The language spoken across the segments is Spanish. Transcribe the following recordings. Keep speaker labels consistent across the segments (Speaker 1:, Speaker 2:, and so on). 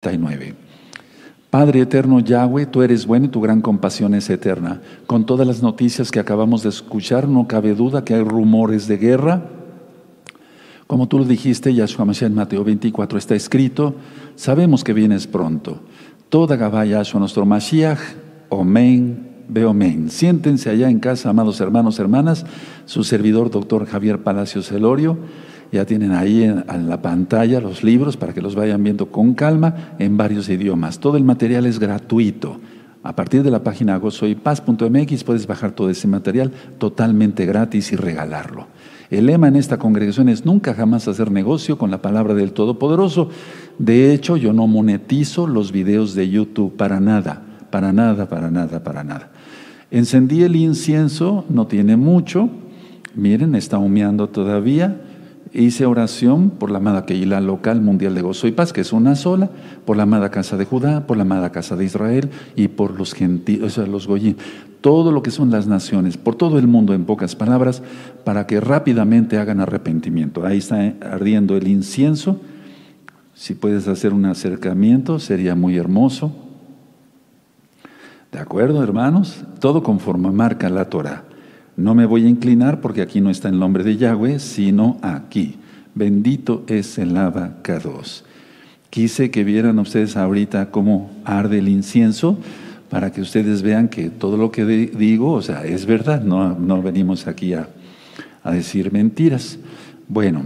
Speaker 1: 39. Padre eterno Yahweh, tú eres bueno y tu gran compasión es eterna. Con todas las noticias que acabamos de escuchar, no cabe duda que hay rumores de guerra. Como tú lo dijiste, Yahshua Mashiach en Mateo 24 está escrito, sabemos que vienes pronto. Toda Gabá Yahshua nuestro Mashiach, Omen, Beomen. Siéntense allá en casa, amados hermanos, hermanas, su servidor, doctor Javier Palacios Celorio ya tienen ahí en, la pantalla los libros para que los vayan viendo con calma en varios idiomas. Todo el material es gratuito. A partir de la página gozoypaz.mx puedes bajar todo ese material totalmente gratis y regalarlo. El lema en esta congregación es nunca jamás hacer negocio con la palabra del Todopoderoso. De hecho, yo no monetizo los videos de YouTube para nada, para nada, para nada, para nada. Encendí el incienso, no tiene mucho. Miren, está humeando todavía hice oración por la amada Keilah local mundial de gozo y paz, que es una sola, por la amada casa de Judá, por la amada casa de Israel y por los gentiles, o sea, los goyim, todo lo que son las naciones, por todo el mundo en pocas palabras, para que rápidamente hagan arrepentimiento. Ahí está ardiendo el incienso. Si puedes hacer un acercamiento, sería muy hermoso. ¿De acuerdo, hermanos? Todo conforme marca la Torah. No me voy a inclinar porque aquí no está el nombre de Yahweh, sino aquí. Bendito es el abacados. Quise que vieran ustedes ahorita cómo arde el incienso para que ustedes vean que todo lo que digo, o sea, es verdad, no, no venimos aquí a, decir mentiras. Bueno,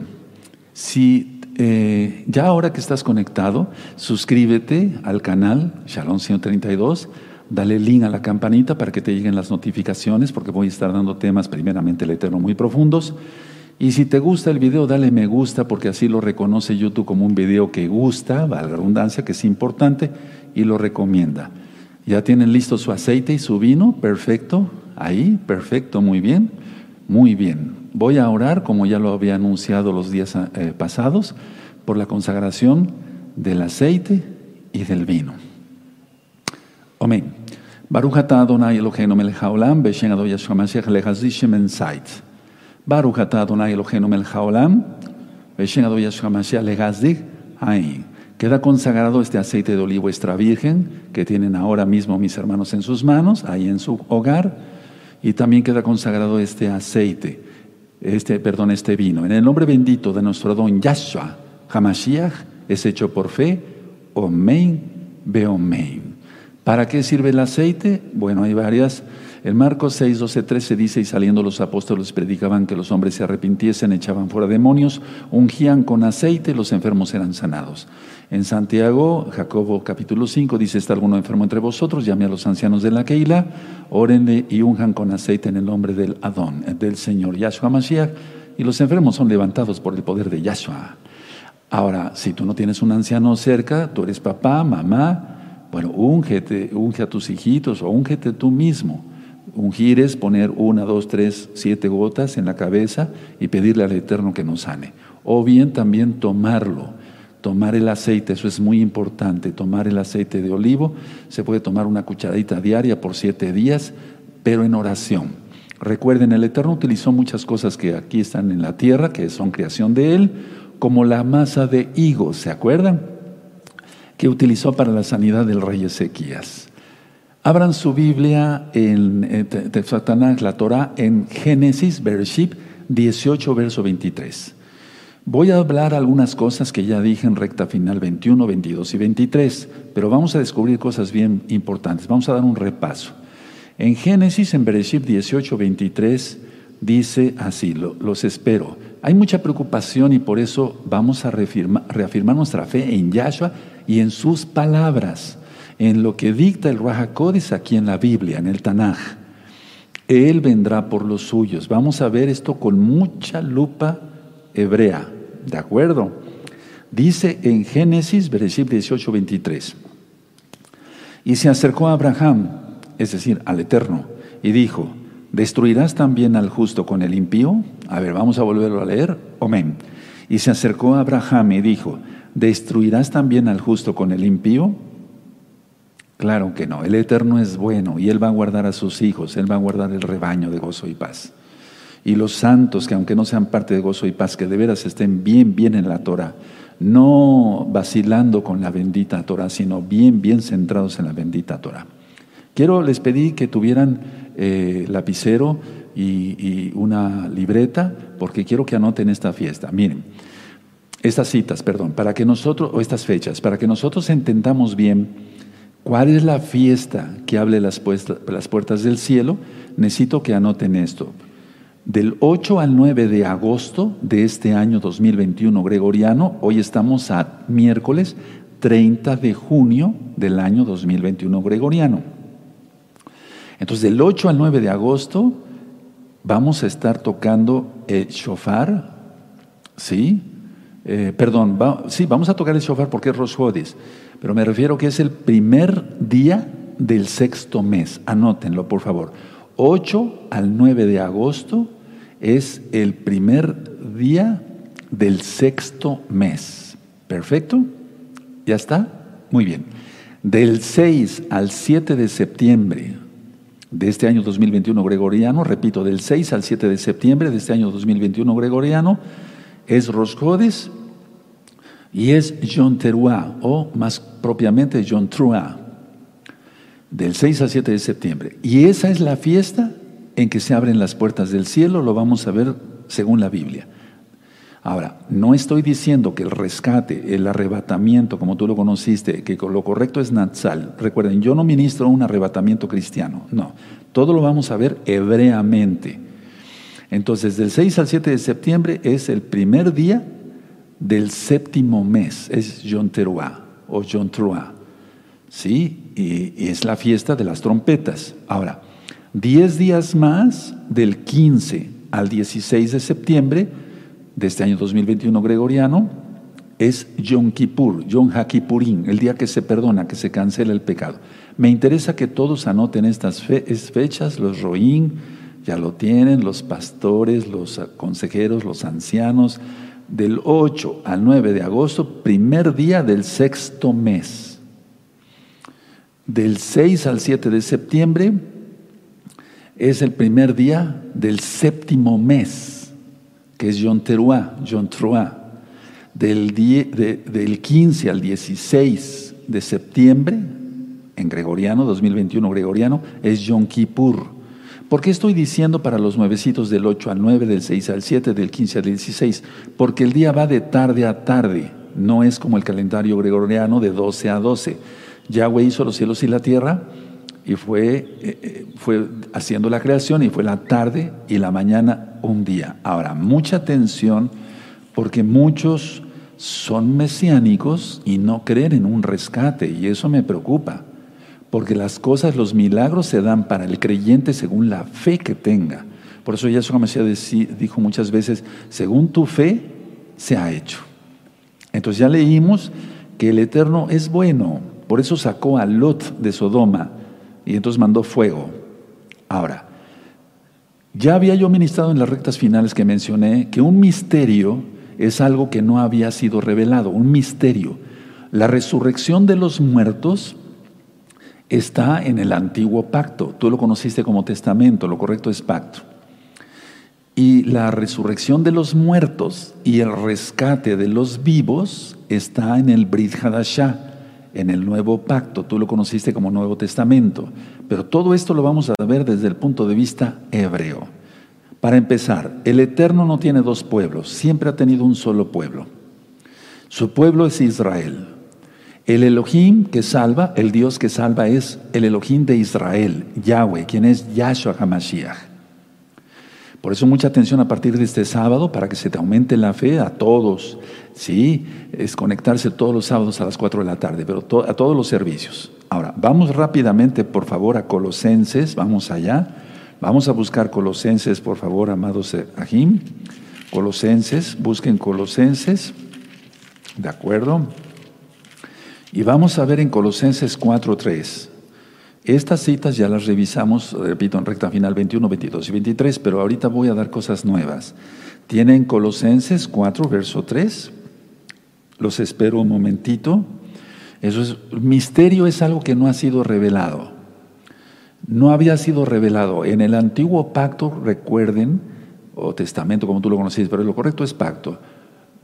Speaker 1: si eh, ya ahora que estás conectado, suscríbete al canal Shalom 132 Dale link a la campanita para que te lleguen las notificaciones, porque voy a estar dando temas primeramente el Eterno muy profundos. Y si te gusta el video, dale me gusta, porque así lo reconoce YouTube como un video que gusta, valga la redundancia, que es importante, y lo recomienda. Ya tienen listo su aceite y su vino, perfecto, ahí, perfecto, muy bien, muy bien. Voy a orar, como ya lo había anunciado los días eh, pasados, por la consagración del aceite y del vino. Amén. Baruch Adonai Eloheinu melech haolam, beshen Adonai Yeshua Mashiach lehazishem sait. Baruch Adonai Eloheinu melech haolam, beshen Adonai Yeshua Mashiach lehazdik. Queda consagrado este aceite de olivo extra virgen que tienen ahora mismo mis hermanos en sus manos, ahí en su hogar, y también queda consagrado este aceite, este, perdón, este vino. En el nombre bendito de nuestro don Yahshua Hamashiach es hecho por fe, Omein, Beomein. ¿Para qué sirve el aceite? Bueno, hay varias. En Marcos 6, 12, 13 dice, y saliendo los apóstoles predicaban que los hombres se arrepintiesen, echaban fuera demonios, ungían con aceite, los enfermos eran sanados. En Santiago, Jacobo capítulo 5 dice, está alguno enfermo entre vosotros, llame a los ancianos de la Keila, órenle y unjan con aceite en el nombre del Adón, del Señor Yahshua Mashiach, y los enfermos son levantados por el poder de Yahshua. Ahora, si tú no tienes un anciano cerca, tú eres papá, mamá, bueno, úngete, unge a tus hijitos o úngete tú mismo. Ungir es poner una, dos, tres, siete gotas en la cabeza y pedirle al Eterno que nos sane. O bien también tomarlo, tomar el aceite, eso es muy importante, tomar el aceite de olivo, se puede tomar una cucharadita diaria por siete días, pero en oración. Recuerden, el Eterno utilizó muchas cosas que aquí están en la tierra, que son creación de Él, como la masa de higos, ¿se acuerdan? Que utilizó para la sanidad del rey Ezequías. Abran su Biblia en eh, Satanás, la Torah, en Génesis, Bereshit 18, verso 23. Voy a hablar algunas cosas que ya dije en recta final 21, 22 y 23, pero vamos a descubrir cosas bien importantes. Vamos a dar un repaso. En Génesis, en Bereshit 18, 23, dice así, los espero. Hay mucha preocupación y por eso vamos a reafirmar, reafirmar nuestra fe en Yahshua y en sus palabras, en lo que dicta el Rahakodis aquí en la Biblia, en el Tanaj. Él vendrá por los suyos. Vamos a ver esto con mucha lupa hebrea, ¿de acuerdo? Dice en Génesis, versículo 18, 23. Y se acercó a Abraham, es decir, al Eterno, y dijo, ¿destruirás también al justo con el impío? A ver, vamos a volverlo a leer. Amén. Y se acercó a Abraham y dijo, ¿destruirás también al justo con el impío? Claro que no, el Eterno es bueno y Él va a guardar a sus hijos, Él va a guardar el rebaño de gozo y paz. Y los santos, que aunque no sean parte de gozo y paz, que de veras estén bien, bien en la Torah, no vacilando con la bendita Torah, sino bien, bien centrados en la bendita Torah. Quiero, les pedí que tuvieran eh, lapicero y, una libreta, porque quiero que anoten esta fiesta. Miren, estas citas, perdón, para que nosotros, o estas fechas, para que nosotros entendamos bien cuál es la fiesta que hable las, las puertas del cielo, necesito que anoten esto. Del 8 al 9 de agosto de este año 2021 gregoriano, hoy estamos a miércoles 30 de junio del año 2021 gregoriano. Entonces, del 8 al 9 de agosto vamos a estar tocando el shofar, ¿sí? Eh, perdón, sí, vamos a tocar el shofar porque es Rosh pero me refiero que es el primer día del sexto mes. Anótenlo, por favor. 8 al 9 de agosto es el primer día del sexto mes. ¿Perfecto? ¿Ya está? Muy bien. Del 6 al 7 de septiembre de este año 2021 gregoriano, repito, del 6 al 7 de septiembre de este año 2021 gregoriano, es Roscodes y es John Teruá, o más propiamente John Trua, del 6 al 7 de septiembre. Y esa es la fiesta en que se abren las puertas del cielo, lo vamos a ver según la Biblia. Ahora, no estoy diciendo que el rescate, el arrebatamiento, como tú lo conociste, que lo correcto es Natsal. Recuerden, yo no ministro un arrebatamiento cristiano, no. Todo lo vamos a ver hebreamente. Entonces, del 6 al 7 de septiembre es el primer día del séptimo mes, es Yom Teruah o Yom Truah. ¿Sí? Y, es la fiesta de las trompetas. Ahora, Diez días más, del 15 al 16 de septiembre de este año 2021 gregoriano, es Yom Kippur, Yom el día que se perdona, que se cancela el pecado. Me interesa que todos anoten estas fechas, los roín, ya lo tienen, los pastores, los consejeros, los ancianos, del 8 al 9 de agosto, primer día del sexto mes. Del 6 al 7 de septiembre, es el primer día del séptimo mes, que es Teruah, Yom Truah. Del, del 15 al 16 de septiembre, en gregoriano, 2021 gregoriano, es Yom Kippur. ¿Por qué estoy diciendo para los nuevecitos del 8 al 9, del 6 al 7, del 15 al 16? Porque el día va de tarde a tarde, no es como el calendario gregoriano de 12 a 12. Yahweh hizo los cielos y la tierra y fue, eh, eh, fue haciendo la creación y fue la tarde y la mañana un día. Ahora, mucha atención porque muchos son mesiánicos y no creen en un rescate y eso me preocupa, porque las cosas, los milagros se dan para el creyente según la fe que tenga. Por eso Yahshua Mesías dijo muchas veces, según tu fe se ha hecho. Entonces ya leímos que el Eterno es bueno, por eso sacó a Lot de Sodoma y entonces mandó fuego. Ahora, ya había yo ministrado en las rectas finales que mencioné que un misterio es algo que no había sido revelado, un misterio. La resurrección de los muertos está en el antiguo pacto. Tú lo conociste como testamento, lo correcto es pacto. Y la resurrección de los muertos y el rescate de los vivos está en el Brit Hadashah en el Nuevo Pacto, tú lo conociste como Nuevo Testamento, pero todo esto lo vamos a ver desde el punto de vista hebreo. Para empezar, el Eterno no tiene dos pueblos, siempre ha tenido un solo pueblo. Su pueblo es Israel. El Elohim que salva, el Dios que salva es el Elohim de Israel, Yahweh, quien es Yahshua HaMashiach. Por eso mucha atención a partir de este sábado para que se te aumente la fe a todos. Sí, es conectarse todos los sábados a las 4 de la tarde, pero a todos los servicios. Ahora, vamos rápidamente, por favor, a Colosenses, vamos allá. Vamos a buscar Colosenses, por favor, amados Ajim. Colosenses, busquen Colosenses, ¿de acuerdo? Y vamos a ver en Colosenses 4.3. Estas citas ya las revisamos, repito, en recta final 21, 22 y 23, pero ahorita voy a dar cosas nuevas. Tienen Colosenses 4, verso 3. Los espero un momentito. Eso es, misterio es algo que no ha sido revelado. No había sido revelado. En el antiguo pacto, recuerden, o testamento como tú lo conocéis, pero lo correcto es pacto.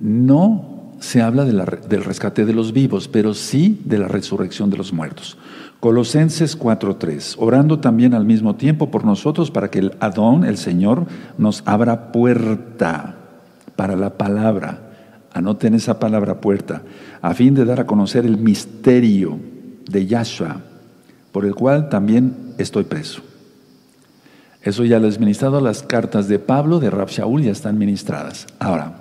Speaker 1: No se habla del rescate de los vivos, pero sí de la resurrección de los muertos. Colosenses 4:3, orando también al mismo tiempo por nosotros para que el Adón, el Señor, nos abra puerta para la palabra. Anoten esa palabra puerta, a fin de dar a conocer el misterio de Yahshua, por el cual también estoy preso. Eso ya lo he ministrado, las cartas de Pablo, de Rab Shaul, ya están ministradas. Ahora,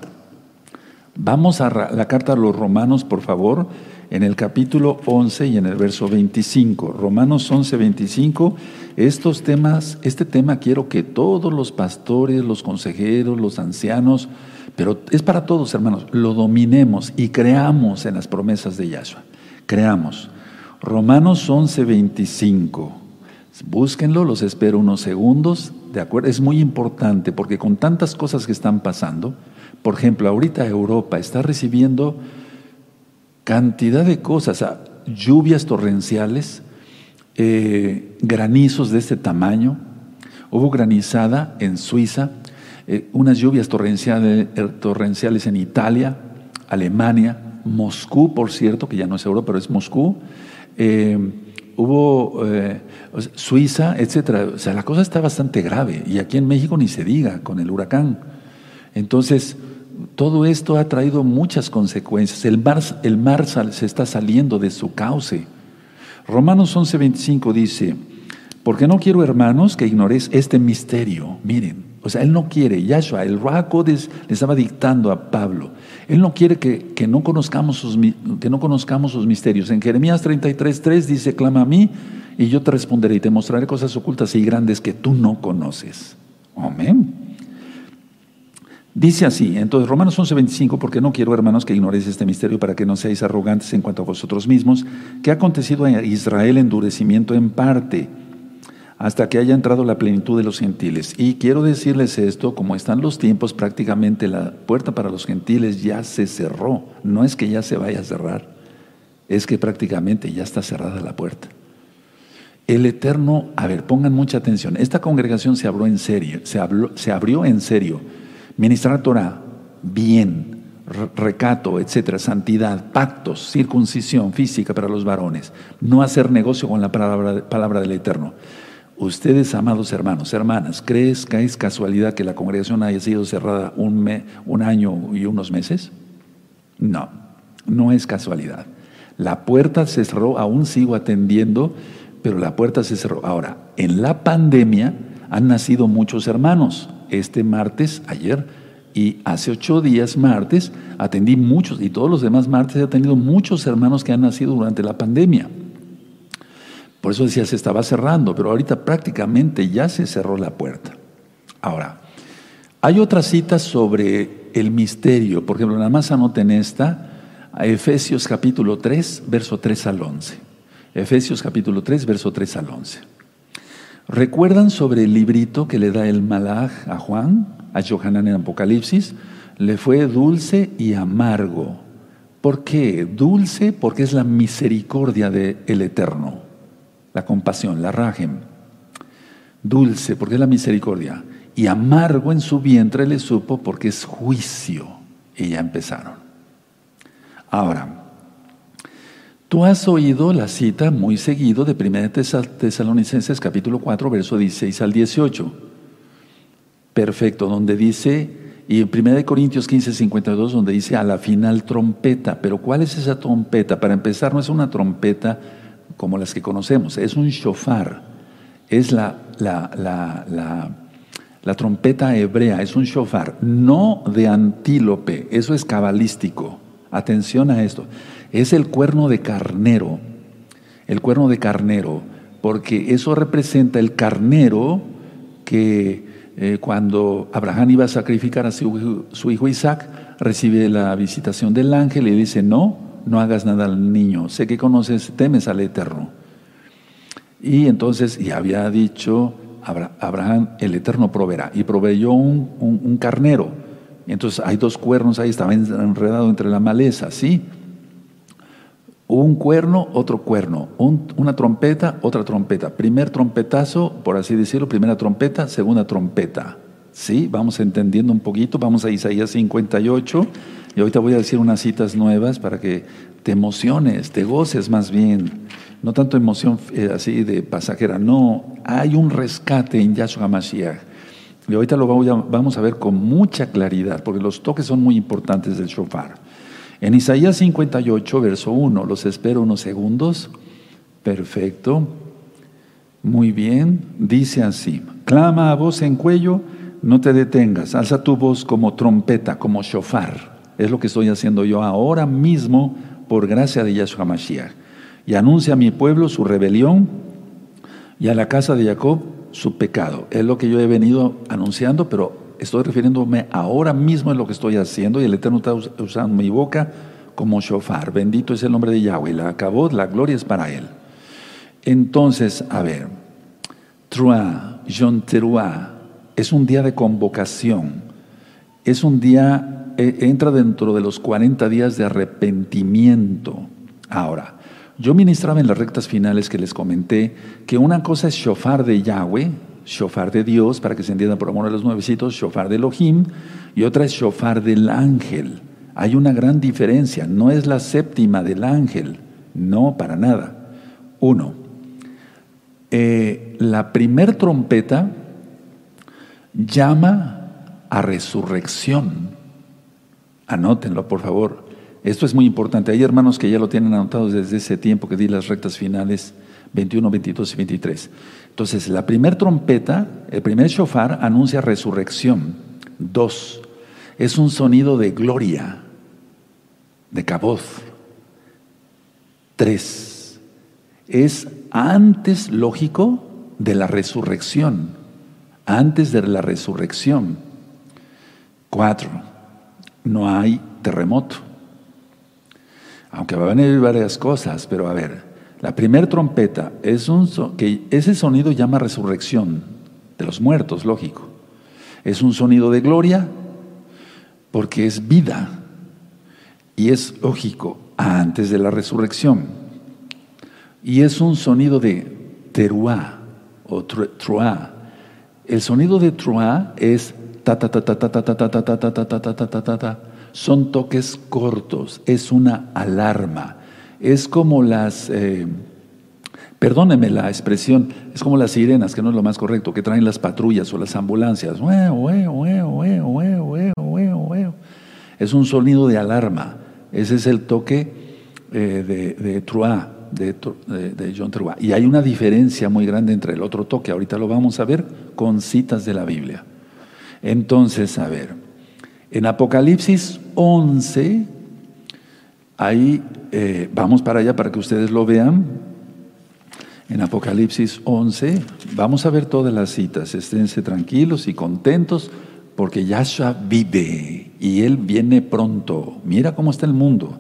Speaker 1: vamos a la carta a los romanos, por favor, en el capítulo 11 y en el verso 25. Romanos 11, 25. Estos temas, este tema quiero que todos los pastores, los consejeros, los ancianos, pero es para todos, hermanos, lo dominemos y creamos en las promesas de Yahshua. Creamos. Romanos 11, 25. Búsquenlo, los espero unos segundos, ¿de acuerdo? Es muy importante porque con tantas cosas que están pasando, por ejemplo, ahorita Europa está recibiendo cantidad de cosas, lluvias torrenciales, eh, granizos de este tamaño, hubo granizada en Suiza, eh, unas lluvias torrenciales, eh, torrenciales en Italia, Alemania, Moscú, por cierto, que ya no es Europa, pero es Moscú, hubo Suiza, etcétera. O sea, la cosa está bastante grave y aquí en México ni se diga con el huracán. Entonces, todo esto ha traído muchas consecuencias. El mar, se está saliendo de su cauce. Romanos 11:25 dice, porque no quiero, hermanos, que ignoréis este misterio. Miren, o sea, él no quiere, Yahshua, el Rahakodes le estaba dictando a Pablo. Él no quiere que, no conozcamos sus, que no conozcamos sus misterios. En Jeremías 33.3 dice, clama a mí y yo te responderé y te mostraré cosas ocultas y grandes que tú no conoces. Amén. Dice así, entonces Romanos 11:25, porque no quiero, hermanos, que ignoréis este misterio para que no seáis arrogantes en cuanto a vosotros mismos, que ha acontecido a Israel endurecimiento en parte hasta que haya entrado la plenitud de los gentiles. Y quiero decirles esto, como están los tiempos, prácticamente la puerta para los gentiles ya se cerró. No es que ya se vaya a cerrar, es que prácticamente ya está cerrada la puerta. El Eterno, a ver, pongan mucha atención, esta congregación se abrió en serio, se, se abrió en serio. Ministrar Torah, bien, recato, etcétera, santidad, pactos, circuncisión física para los varones, no hacer negocio con la palabra, del Eterno. Ustedes, amados hermanos, hermanas, ¿crees que es casualidad que la congregación haya sido cerrada un, un año y unos meses? No, no es casualidad. La puerta se cerró, aún sigo atendiendo, pero la puerta se cerró. Ahora, en la pandemia han nacido muchos hermanos. Este martes, ayer, y hace ocho días, martes, atendí muchos, y todos los demás martes he atendido muchos hermanos que han nacido durante la pandemia. Por eso decía, se estaba cerrando, pero ahorita prácticamente ya se cerró la puerta. Ahora, hay otras citas sobre el misterio. Por ejemplo, nada más anoten esta, Efesios capítulo 3, verso 3 al 11. Efesios capítulo 3, verso 3 al 11. ¿Recuerdan sobre el librito que le da el Malach a Juan, a Johanan en Apocalipsis? Le fue dulce y amargo. ¿Por qué? Dulce porque es la misericordia del Eterno la compasión, la rajem. Dulce, porque es la misericordia. Y amargo en su vientre le supo porque es juicio. Y ya empezaron. Ahora, tú has oído la cita muy seguido de 1 Tesalonicenses capítulo 4, verso 16 al 18. Perfecto, donde dice, y en 1 Corintios 15, 52, donde dice a la final trompeta. Pero ¿cuál es esa trompeta? Para empezar, no es una trompeta como las que conocemos, es un shofar, es la, la, trompeta hebrea, es un shofar, no de antílope, eso es cabalístico. Atención a esto, es el cuerno de carnero, el cuerno de carnero, porque eso representa el carnero que eh, cuando Abraham iba a sacrificar a su, su hijo Isaac, recibe la visitación del ángel y dice, no, no hagas nada al niño, sé que conoces, temes al Eterno. Y entonces, y había dicho Abraham, el Eterno proveerá, y proveyó un, carnero. Y entonces hay dos cuernos ahí, estaba enredado entre la maleza, ¿sí? Un cuerno, otro cuerno, una trompeta, otra trompeta. Primer trompetazo, por así decirlo, primera trompeta, segunda trompeta. ¿Sí? Vamos entendiendo un poquito, vamos a Isaías 58, Y ahorita voy a decir unas citas nuevas para que te emociones, te goces más bien. No tanto emoción eh, así de pasajera, no, hay un rescate en Yahshua Mashiach. Y ahorita lo vamos a ver con mucha claridad, porque los toques son muy importantes del shofar. En Isaías 58, verso 1, los espero unos segundos. Perfecto. Muy bien. Dice así, clama a voz en cuello, no te detengas, alza tu voz como trompeta, como shofar. Es lo que estoy haciendo yo ahora mismo por gracia de Yahshua Mashiach. Y anuncia a mi pueblo su rebelión y a la casa de Jacob su pecado. Es lo que yo he venido anunciando, pero estoy refiriéndome ahora mismo en lo que estoy haciendo y el Eterno está usando mi boca como shofar. Bendito es el nombre de Yahweh. La acabó, la gloria es para él. Entonces, a ver, Trua, John es un día de convocación. Es un día, e, entra dentro de los 40 días de arrepentimiento. Ahora, yo ministraba en las rectas finales que les comenté que una cosa es shofar de Yahweh, shofar de Dios, para que se entienda por amor a los nuevecitos, shofar de Elohim, y otra es shofar del ángel. Hay una gran diferencia, no es la séptima del ángel, no, para nada. Uno, eh, la primer trompeta llama a resurrección. Anótenlo, por favor. Esto es muy importante. Hay hermanos que ya lo tienen anotado desde ese tiempo que di las rectas finales 21, 22 y 23. Entonces, la primera trompeta, el primer shofar anuncia resurrección. Dos, es un sonido de gloria, de caboz. Tres, es antes lógico de la resurrección, antes de la resurrección. Cuatro, no hay terremoto aunque van a venir varias cosas, pero a ver, la primera trompeta es un que ese sonido llama resurrección de los muertos, lógico. Es un sonido de gloria porque es vida y es lógico antes de la resurrección. Y es un sonido de teruá o truá. El sonido de truá es ta ta ta ta ta ta ta ta ta ta ta ta ta ta ta ta son toques cortos, es una alarma, es como las, eh, perdóneme la expresión, es como las sirenas, que no es lo más correcto, que traen las patrullas o las ambulancias. Es un sonido de alarma, ese es el toque eh, de, de de, John Truá. Y hay una diferencia muy grande entre el otro toque, ahorita lo vamos a ver con citas de la Biblia. Entonces, a ver, en Apocalipsis 11, ahí eh, vamos para allá para que ustedes lo vean. En Apocalipsis 11, vamos a ver todas las citas. Esténse tranquilos y contentos porque Yahshua vive y Él viene pronto. Mira cómo está el mundo.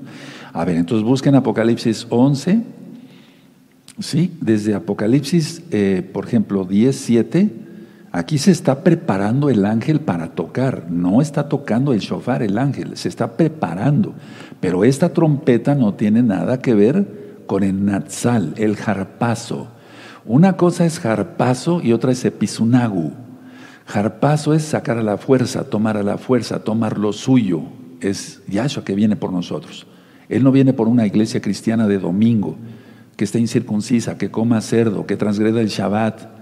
Speaker 1: A ver, entonces busquen Apocalipsis 11. Sí, desde Apocalipsis, eh, por ejemplo, 10, 7 Aquí se está preparando el ángel para tocar, no está tocando el shofar el ángel, se está preparando. Pero esta trompeta no tiene nada que ver con el natsal, el jarpazo. Una cosa es jarpazo y otra es epizunagu. Jarpazo es sacar a la fuerza, tomar a la fuerza, tomar lo suyo. Es Yahshua que viene por nosotros. Él no viene por una iglesia cristiana de domingo, que esté incircuncisa, que coma cerdo, que transgreda el Shabbat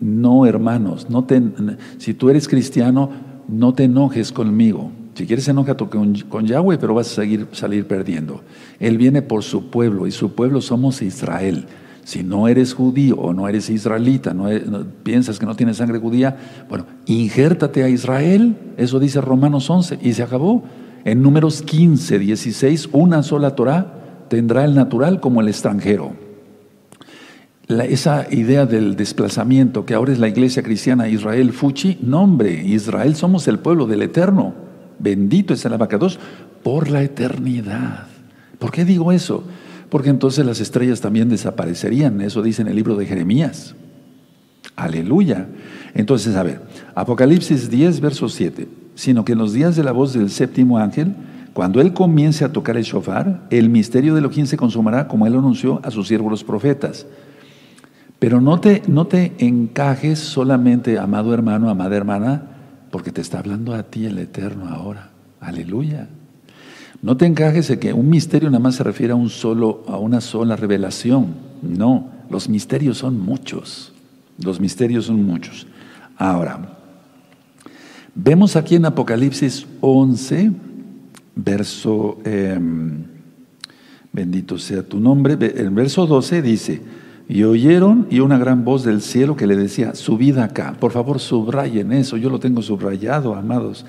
Speaker 1: no, hermanos, no te, si tú eres cristiano, no te enojes conmigo. Si quieres enojarte con, con Yahweh, pero vas a seguir, salir perdiendo. Él viene por su pueblo y su pueblo somos Israel. Si no eres judío o no eres israelita, no, piensas que no tienes sangre judía, bueno, injértate a Israel, eso dice Romanos 11, y se acabó. En números 15, 16, una sola Torah tendrá el natural como el extranjero esa idea del desplazamiento que ahora es la iglesia cristiana Israel Fuchi, nombre, Israel somos el pueblo del eterno. Bendito es el abacados por la eternidad. ¿Por qué digo eso? Porque entonces las estrellas también desaparecerían. Eso dice en el libro de Jeremías. Aleluya. Entonces, a ver, Apocalipsis 10, verso 7. Sino que en los días de la voz del séptimo ángel, cuando él comience a tocar el shofar, el misterio de Elohim se consumará como él anunció a sus siervos los profetas. Pero no te, no te encajes solamente, amado hermano, amada hermana, porque te está hablando a ti el Eterno ahora. Aleluya. No te encajes de que un misterio nada más se refiere a, un solo, a una sola revelación. No, los misterios son muchos. Los misterios son muchos. Ahora, vemos aquí en Apocalipsis 11, verso, em, bendito sea tu nombre, el verso 12 dice, y oyeron y una gran voz del cielo que le decía, subid acá. Por favor, subrayen eso, yo lo tengo subrayado, amados.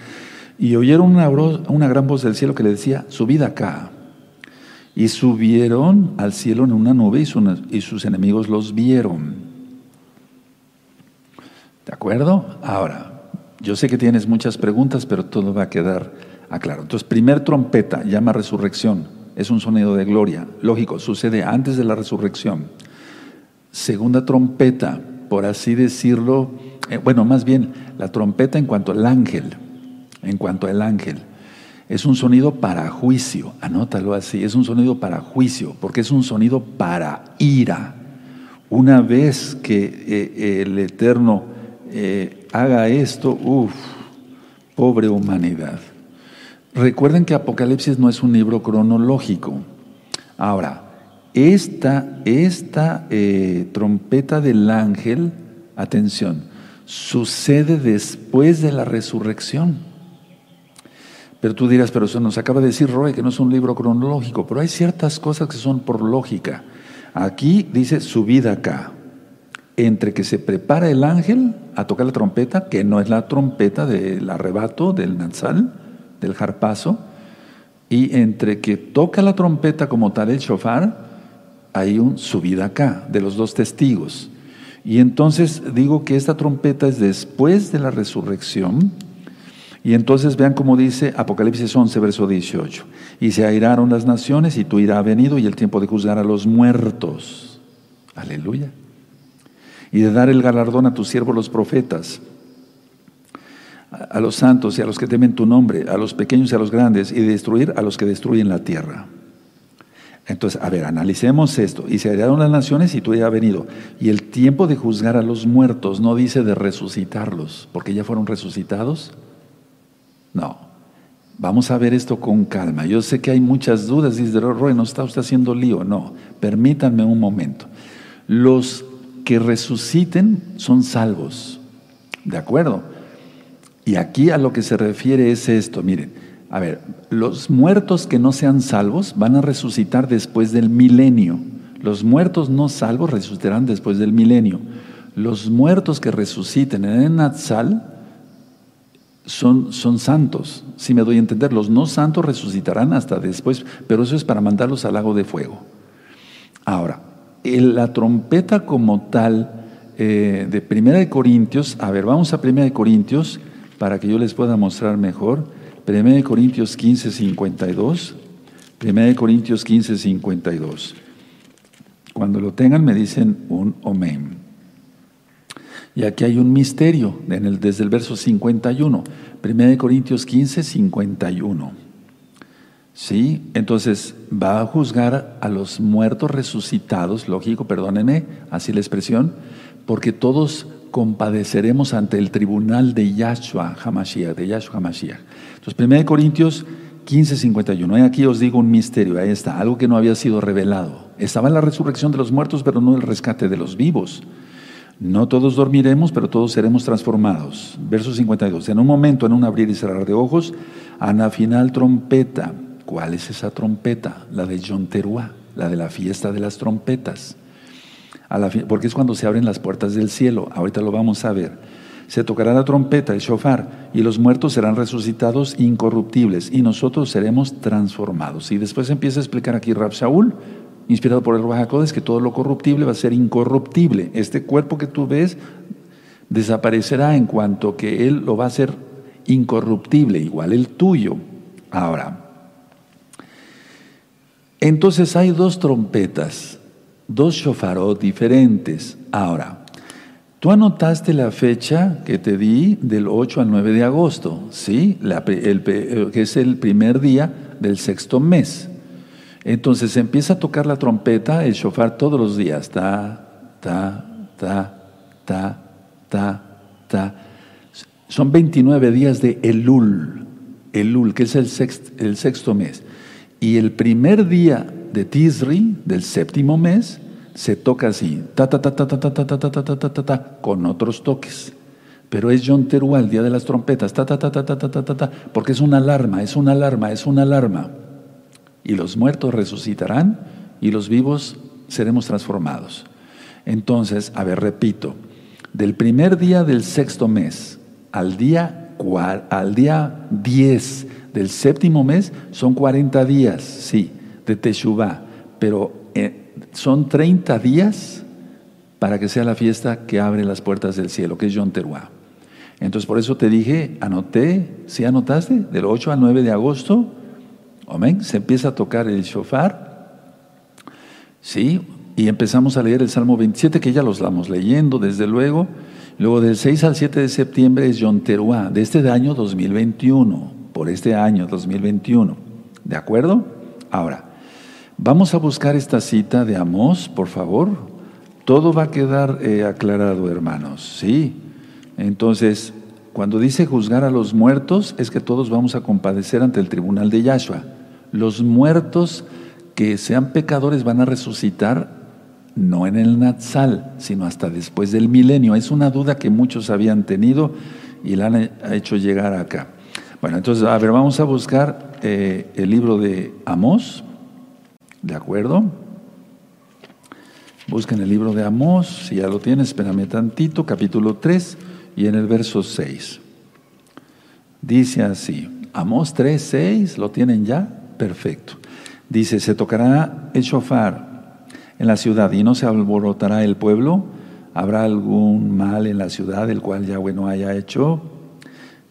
Speaker 1: Y oyeron una, gran voz del cielo que le decía, subid acá. Y subieron al cielo en una nube y, y sus enemigos los vieron. ¿De acuerdo? Ahora, yo sé que tienes muchas preguntas, pero todo va a quedar aclarado. Entonces, primer trompeta, llama resurrección, es un sonido de gloria. Lógico, sucede antes de la resurrección segunda trompeta, por así decirlo, eh, bueno, más bien la trompeta en cuanto al ángel, en cuanto al ángel, es un sonido para juicio, anótalo así, es un sonido para juicio, porque es un sonido para ira. Una vez que eh, el Eterno eh, haga esto, uff, pobre humanidad. Recuerden que Apocalipsis no es un libro cronológico. Ahora, esta, esta eh, trompeta del ángel, atención, sucede después de la resurrección. Pero tú dirás, pero eso nos acaba de decir Roy que no es un libro cronológico, pero hay ciertas cosas que son por lógica. Aquí dice subida acá, entre que se prepara el ángel a tocar la trompeta, que no es la trompeta del arrebato, del nazal, del jarpazo, y entre que toca la trompeta como tal el shofar, hay un subida acá de los dos testigos. Y entonces digo que esta trompeta es después de la resurrección. Y entonces vean cómo dice Apocalipsis 11, verso 18. Y se airaron las naciones y tu ira ha venido y el tiempo de juzgar a los muertos. Aleluya. Y de dar el galardón a tus siervos los profetas, a los santos y a los que temen tu nombre, a los pequeños y a los grandes, y de destruir a los que destruyen la tierra. Entonces, a ver, analicemos esto. Y se hallaron las naciones y tú ya has venido. Y el tiempo de juzgar a los muertos no dice de resucitarlos, porque ya fueron resucitados. No. Vamos a ver esto con calma. Yo sé que hay muchas dudas. Dice, Roy, ¿no está usted haciendo lío? No. Permítanme un momento. Los que resuciten son salvos. ¿De acuerdo? Y aquí a lo que se refiere es esto. Miren. A ver, los muertos que no sean salvos van a resucitar después del milenio. Los muertos no salvos resucitarán después del milenio. Los muertos que resuciten en el Natsal son, son santos, si me doy a entender. Los no santos resucitarán hasta después, pero eso es para mandarlos al lago de fuego. Ahora, la trompeta como tal eh, de Primera de Corintios, a ver, vamos a Primera de Corintios para que yo les pueda mostrar mejor. 1 Corintios 15, 52. 1 Corintios 15, 52. Cuando lo tengan me dicen un amén. Y aquí hay un misterio desde el verso 51. 1 Corintios 15, 51. ¿Sí? Entonces va a juzgar a los muertos resucitados, lógico, perdónenme, así la expresión, porque todos compadeceremos ante el tribunal de Yahshua Hamashiach, de Yahshua Hamashiach. Entonces, 1 Corintios 15, 51. Aquí os digo un misterio, ahí está, algo que no había sido revelado. Estaba en la resurrección de los muertos, pero no el rescate de los vivos. No todos dormiremos, pero todos seremos transformados. Verso 52. En un momento, en un abrir y cerrar de ojos, a la final trompeta. ¿Cuál es esa trompeta? La de John Teruá, la de la fiesta de las trompetas porque es cuando se abren las puertas del cielo. Ahorita lo vamos a ver. Se tocará la trompeta, el shofar, y los muertos serán resucitados incorruptibles, y nosotros seremos transformados. Y después empieza a explicar aquí Rab Shaul, inspirado por el Ruach que todo lo corruptible va a ser incorruptible. Este cuerpo que tú ves desaparecerá en cuanto que él lo va a hacer incorruptible, igual el tuyo. Ahora, entonces hay dos trompetas dos shofarot diferentes. Ahora, tú anotaste la fecha que te di del 8 al 9 de agosto, ¿sí? Eh, que es el primer día del sexto mes. Entonces empieza a tocar la trompeta, el shofar todos los días. Ta, ta, ta, ta, ta, ta. Son 29 días de Elul, Elul, que es el sexto, el sexto mes. Y el primer día de Tisri, del séptimo mes, se toca así, ta ta ta ta ta ta ta ta ta ta ta ta con otros toques. Pero es John Teruá, el día de las trompetas, ta ta ta ta ta ta ta ta ta, porque es una alarma, es una alarma, es una alarma. Y los muertos resucitarán y los vivos seremos transformados. Entonces, a ver, repito, del primer día del sexto mes al día, al día 10 del séptimo mes son 40 días, sí, de Teshuvah, pero eh, son 30 días para que sea la fiesta que abre las puertas del cielo, que es Yom. Entonces, por eso te dije, anoté, ¿sí anotaste? Del 8 al 9 de agosto, amén, se empieza a tocar el shofar, ¿sí? Y empezamos a leer el Salmo 27, que ya los estamos leyendo, desde luego. Luego, del 6 al 7 de septiembre es Yom de este año 2021, por este año 2021. ¿De acuerdo? Ahora, vamos a buscar esta cita de Amós, por favor. Todo va a quedar eh, aclarado, hermanos, ¿sí? Entonces, cuando dice juzgar a los muertos, es que todos vamos a compadecer ante el tribunal de Yahshua. Los muertos que sean pecadores van a resucitar no en el Natsal, sino hasta después del milenio. Es una duda que muchos habían tenido y la han hecho llegar acá. Bueno, entonces, a ver, vamos a buscar eh, el libro de Amós, ¿de acuerdo? Busquen el libro de Amós, si ya lo tienes, espérame tantito, capítulo 3 y en el verso 6. Dice así, Amós 3, 6, ¿lo tienen ya? Perfecto. Dice, se tocará el shofar en la ciudad y no se alborotará el pueblo, habrá algún mal en la ciudad del cual Yahweh no haya hecho.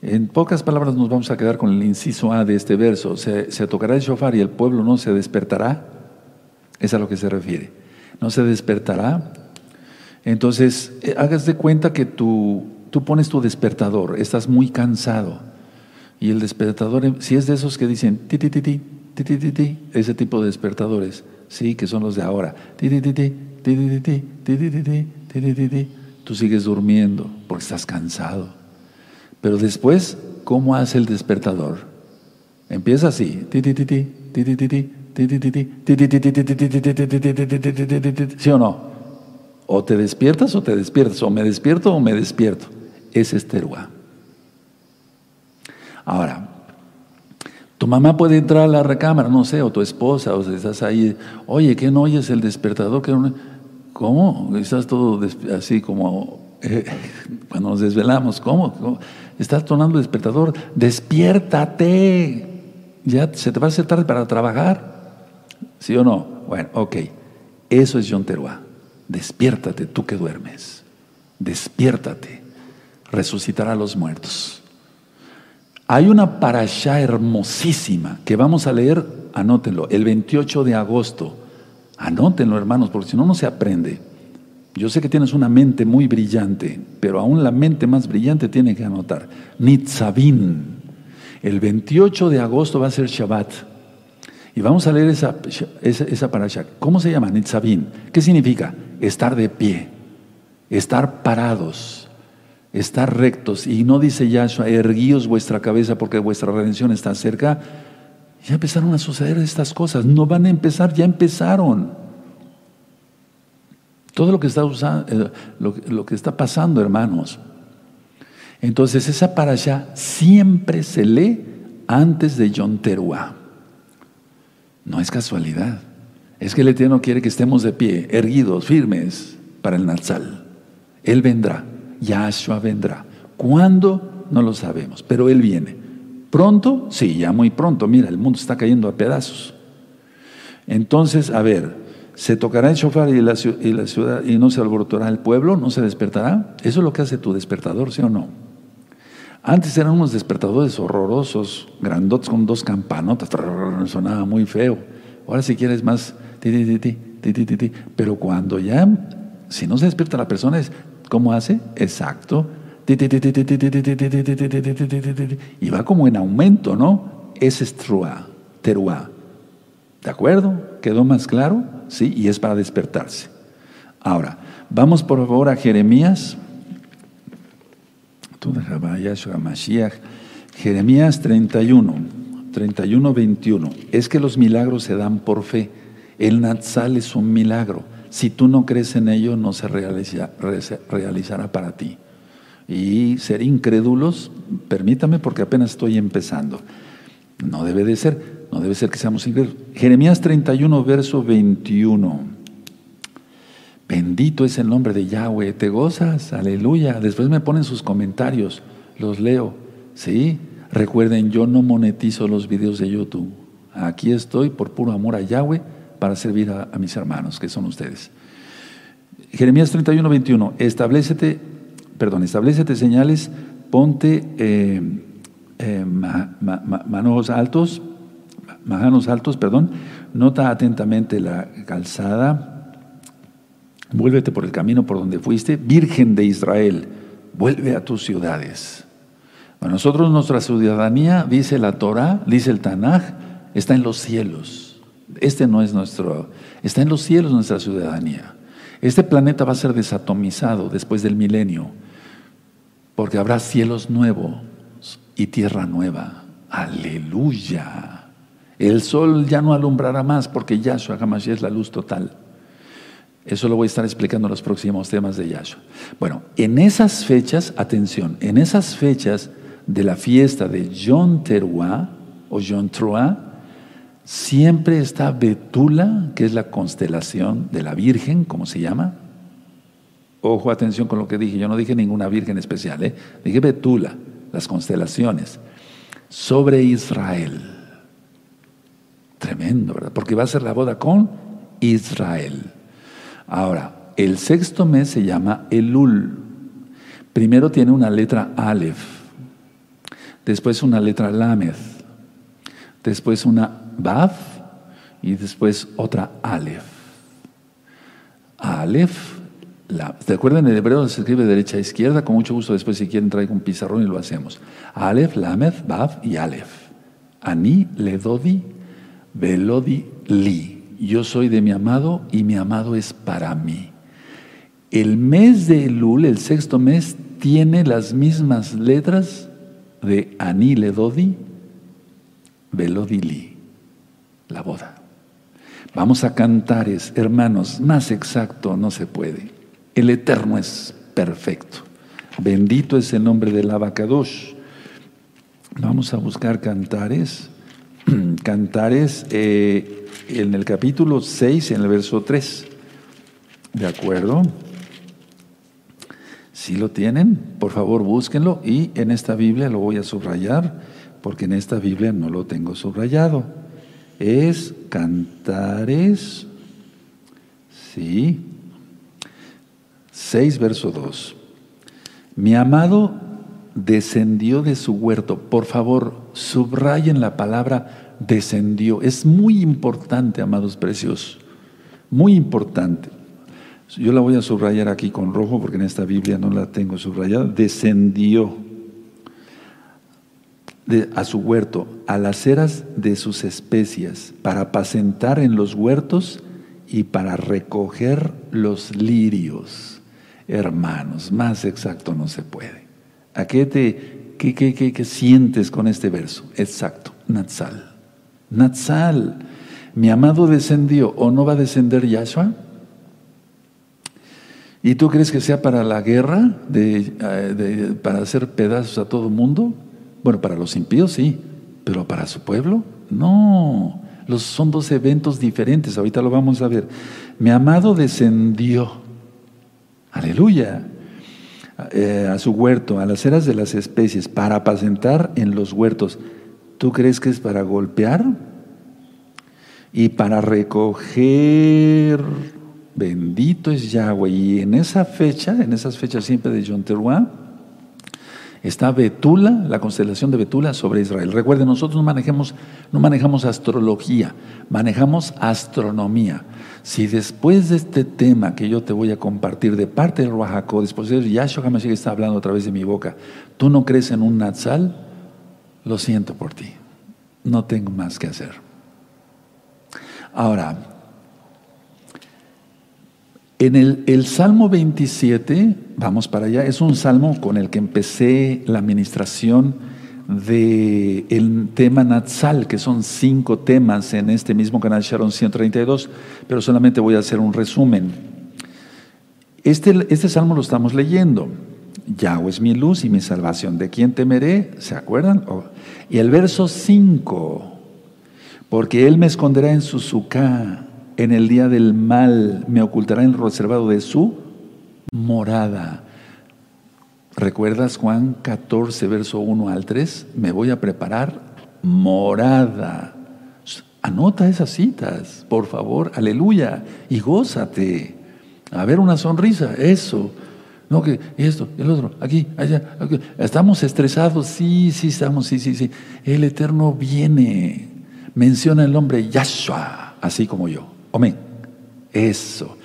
Speaker 1: En pocas palabras nos vamos a quedar con el inciso A de este verso. Se, tocará el shofar y el pueblo no se despertará. Es a lo que se refiere. No se despertará. Entonces, eh, hagas de cuenta que tú, tú pones tu despertador, estás muy cansado. Y el despertador, si es de esos que dicen ti, ti, ti, ti, ti, ti, ti, ti ese tipo de despertadores, sí, que son los de ahora. Tú sigues durmiendo porque estás cansado. Pero después, ¿cómo hace el despertador? Empieza así. ¿Sí o no? O te despiertas o te despiertas, o me despierto o me despierto. Es teruá. Ahora, tu mamá puede entrar a la recámara, no sé, o tu esposa, o si estás ahí, oye, ¿qué no oyes el despertador? ¿Cómo? Estás todo así como eh, cuando nos desvelamos, ¿cómo? Estás sonando el despertador, despiértate, ya se te va a hacer tarde para trabajar, ¿sí o no? Bueno, ok, eso es John Teruá, despiértate tú que duermes, despiértate, resucitar a los muertos. Hay una parasha hermosísima que vamos a leer, anótenlo, el 28 de agosto. Anótenlo, hermanos, porque si no, no se aprende. Yo sé que tienes una mente muy brillante, pero aún la mente más brillante tiene que anotar. Nitzavin. El 28 de agosto va a ser Shabbat. Y vamos a leer esa, esa, parasha. ¿Cómo se llama? Nitzavin. ¿Qué significa? Estar de pie, estar parados estar rectos. Y no dice Yahshua, erguíos vuestra cabeza porque vuestra redención está cerca. Ya empezaron a suceder estas cosas. No van a empezar, ya empezaron. Todo lo que está, eh, lo, que está pasando, hermanos. Entonces, esa para allá siempre se lee antes de Yom Teruah. No es casualidad. Es que el Eterno quiere que estemos de pie, erguidos, firmes para el Nazal. Él vendrá. Yahshua vendrá. ¿Cuándo? No lo sabemos, pero Él viene. ¿Pronto? Sí, ya muy pronto. Mira, el mundo está cayendo a pedazos. Entonces, a ver, ¿se tocará el shofar y la, y la ciudad y no se alborotará el pueblo? ¿No se despertará? Eso es lo que hace tu despertador, ¿sí o no? Antes eran unos despertadores horrorosos, grandotes con dos campanotas, sonaba muy feo. Ahora si quieres más, pero cuando ya, si no se despierta la persona es ¿Cómo hace? Exacto. Y va como en aumento, ¿no? Ese es truá, teruá. ¿De acuerdo? ¿Quedó más claro? Sí, y es para despertarse. Ahora, vamos por favor a Jeremías. Jeremías 31, 31, 21. Es que los milagros se dan por fe. El Natsal es un milagro. Si tú no crees en ello, no se realizará para ti. Y ser incrédulos, permítame porque apenas estoy empezando. No debe de ser, no debe ser que seamos incrédulos. Jeremías 31, verso 21. Bendito es el nombre de Yahweh, te gozas, aleluya. Después me ponen sus comentarios, los leo. Sí, recuerden, yo no monetizo los videos de YouTube. Aquí estoy por puro amor a Yahweh para servir a, mis hermanos, que son ustedes. Jeremías 31, 21. Establecete, perdón, establecete señales, ponte eh, eh, manos altos, manos altos, perdón, nota atentamente la calzada, vuélvete por el camino por donde fuiste, Virgen de Israel, vuelve a tus ciudades. Para nosotros nuestra ciudadanía, dice la Torah, dice el Tanaj, está en los cielos. Este no es nuestro, está en los cielos nuestra ciudadanía. Este planeta va a ser desatomizado después del milenio, porque habrá cielos nuevos y tierra nueva. Aleluya. El sol ya no alumbrará más porque Yahshua Hamashiach es la luz total. Eso lo voy a estar explicando en los próximos temas de Yahshua. Bueno, en esas fechas, atención, en esas fechas de la fiesta de John Teruah o John Trua, siempre está Betula, que es la constelación de la Virgen, como se llama. Ojo, atención con lo que dije. Yo no dije ninguna Virgen especial, ¿eh? dije Betula, las constelaciones, sobre Israel. Tremendo, ¿verdad? Porque va a ser la boda con Israel. Ahora, el sexto mes se llama Elul. Primero tiene una letra Aleph, después una letra Lamed, después una Baf y después otra Aleph. Aleph, la, ¿te acuerdan? En hebreo se escribe derecha a izquierda, con mucho gusto después si quieren traigo un pizarrón y lo hacemos. Aleph, Lamed, Baf y Aleph. Ani, Ledodi, Velodi, Li. Yo soy de mi amado y mi amado es para mí. El mes de Elul, el sexto mes, tiene las mismas letras de Ani, Ledodi, Velodi, Li la boda. Vamos a cantares, hermanos, más exacto no se puede. El Eterno es perfecto. Bendito es el nombre del Abacadosh. Vamos a buscar cantares. Cantares eh, en el capítulo 6, en el verso 3. ¿De acuerdo? Si lo tienen, por favor búsquenlo y en esta Biblia lo voy a subrayar porque en esta Biblia no lo tengo subrayado es Cantares, sí, 6, verso 2. Mi amado descendió de su huerto. Por favor, subrayen la palabra descendió. Es muy importante, amados preciosos, muy importante. Yo la voy a subrayar aquí con rojo porque en esta Biblia no la tengo subrayada. Descendió a su huerto, a las eras de sus especias, para apacentar en los huertos y para recoger los lirios. Hermanos, más exacto no se puede. ¿A qué te qué, qué, qué, sientes con este verso? Exacto, Natsal. Natsal, mi amado descendió, ¿o no va a descender Yahshua? ¿Y tú crees que sea para la guerra, de, eh, para hacer pedazos a todo mundo? Bueno, para los impíos sí, pero para su pueblo no. Son dos eventos diferentes, ahorita lo vamos a ver. Mi amado descendió, aleluya, eh, a su huerto, a las eras de las especies, para apacentar en los huertos. ¿Tú crees que es para golpear? Y para recoger, bendito es Yahweh. Y en esa fecha, en esas fechas siempre de John Está Betula, la constelación de Betula sobre Israel. Recuerden, nosotros no manejamos, no manejamos astrología, manejamos astronomía. Si después de este tema que yo te voy a compartir de parte del Ruajacó, después de Yahshua HaMashiach está hablando a través de mi boca, tú no crees en un Natsal, lo siento por ti. No tengo más que hacer. Ahora, en el, Salmo 27, vamos para allá, es un salmo con el que empecé la administración del el tema Natsal, que son cinco temas en este mismo canal Sharon 132, pero solamente voy a hacer un resumen. Este, este salmo lo estamos leyendo. Yahweh es mi luz y mi salvación. ¿De quién temeré? ¿Se acuerdan? Oh. Y el verso 5, porque Él me esconderá en su en el día del mal, me ocultará en el reservado de su morada. ¿Recuerdas Juan 14, verso 1 al 3? Me voy a preparar morada. Anota esas citas, por favor, aleluya, y gózate. A ver una sonrisa, eso. No que esto, el otro, aquí, allá. Estamos estresados, sí, sí, estamos, sí, sí, sí. El Eterno viene. Menciona el nombre Yahshua, así como yo. Amén. Eso.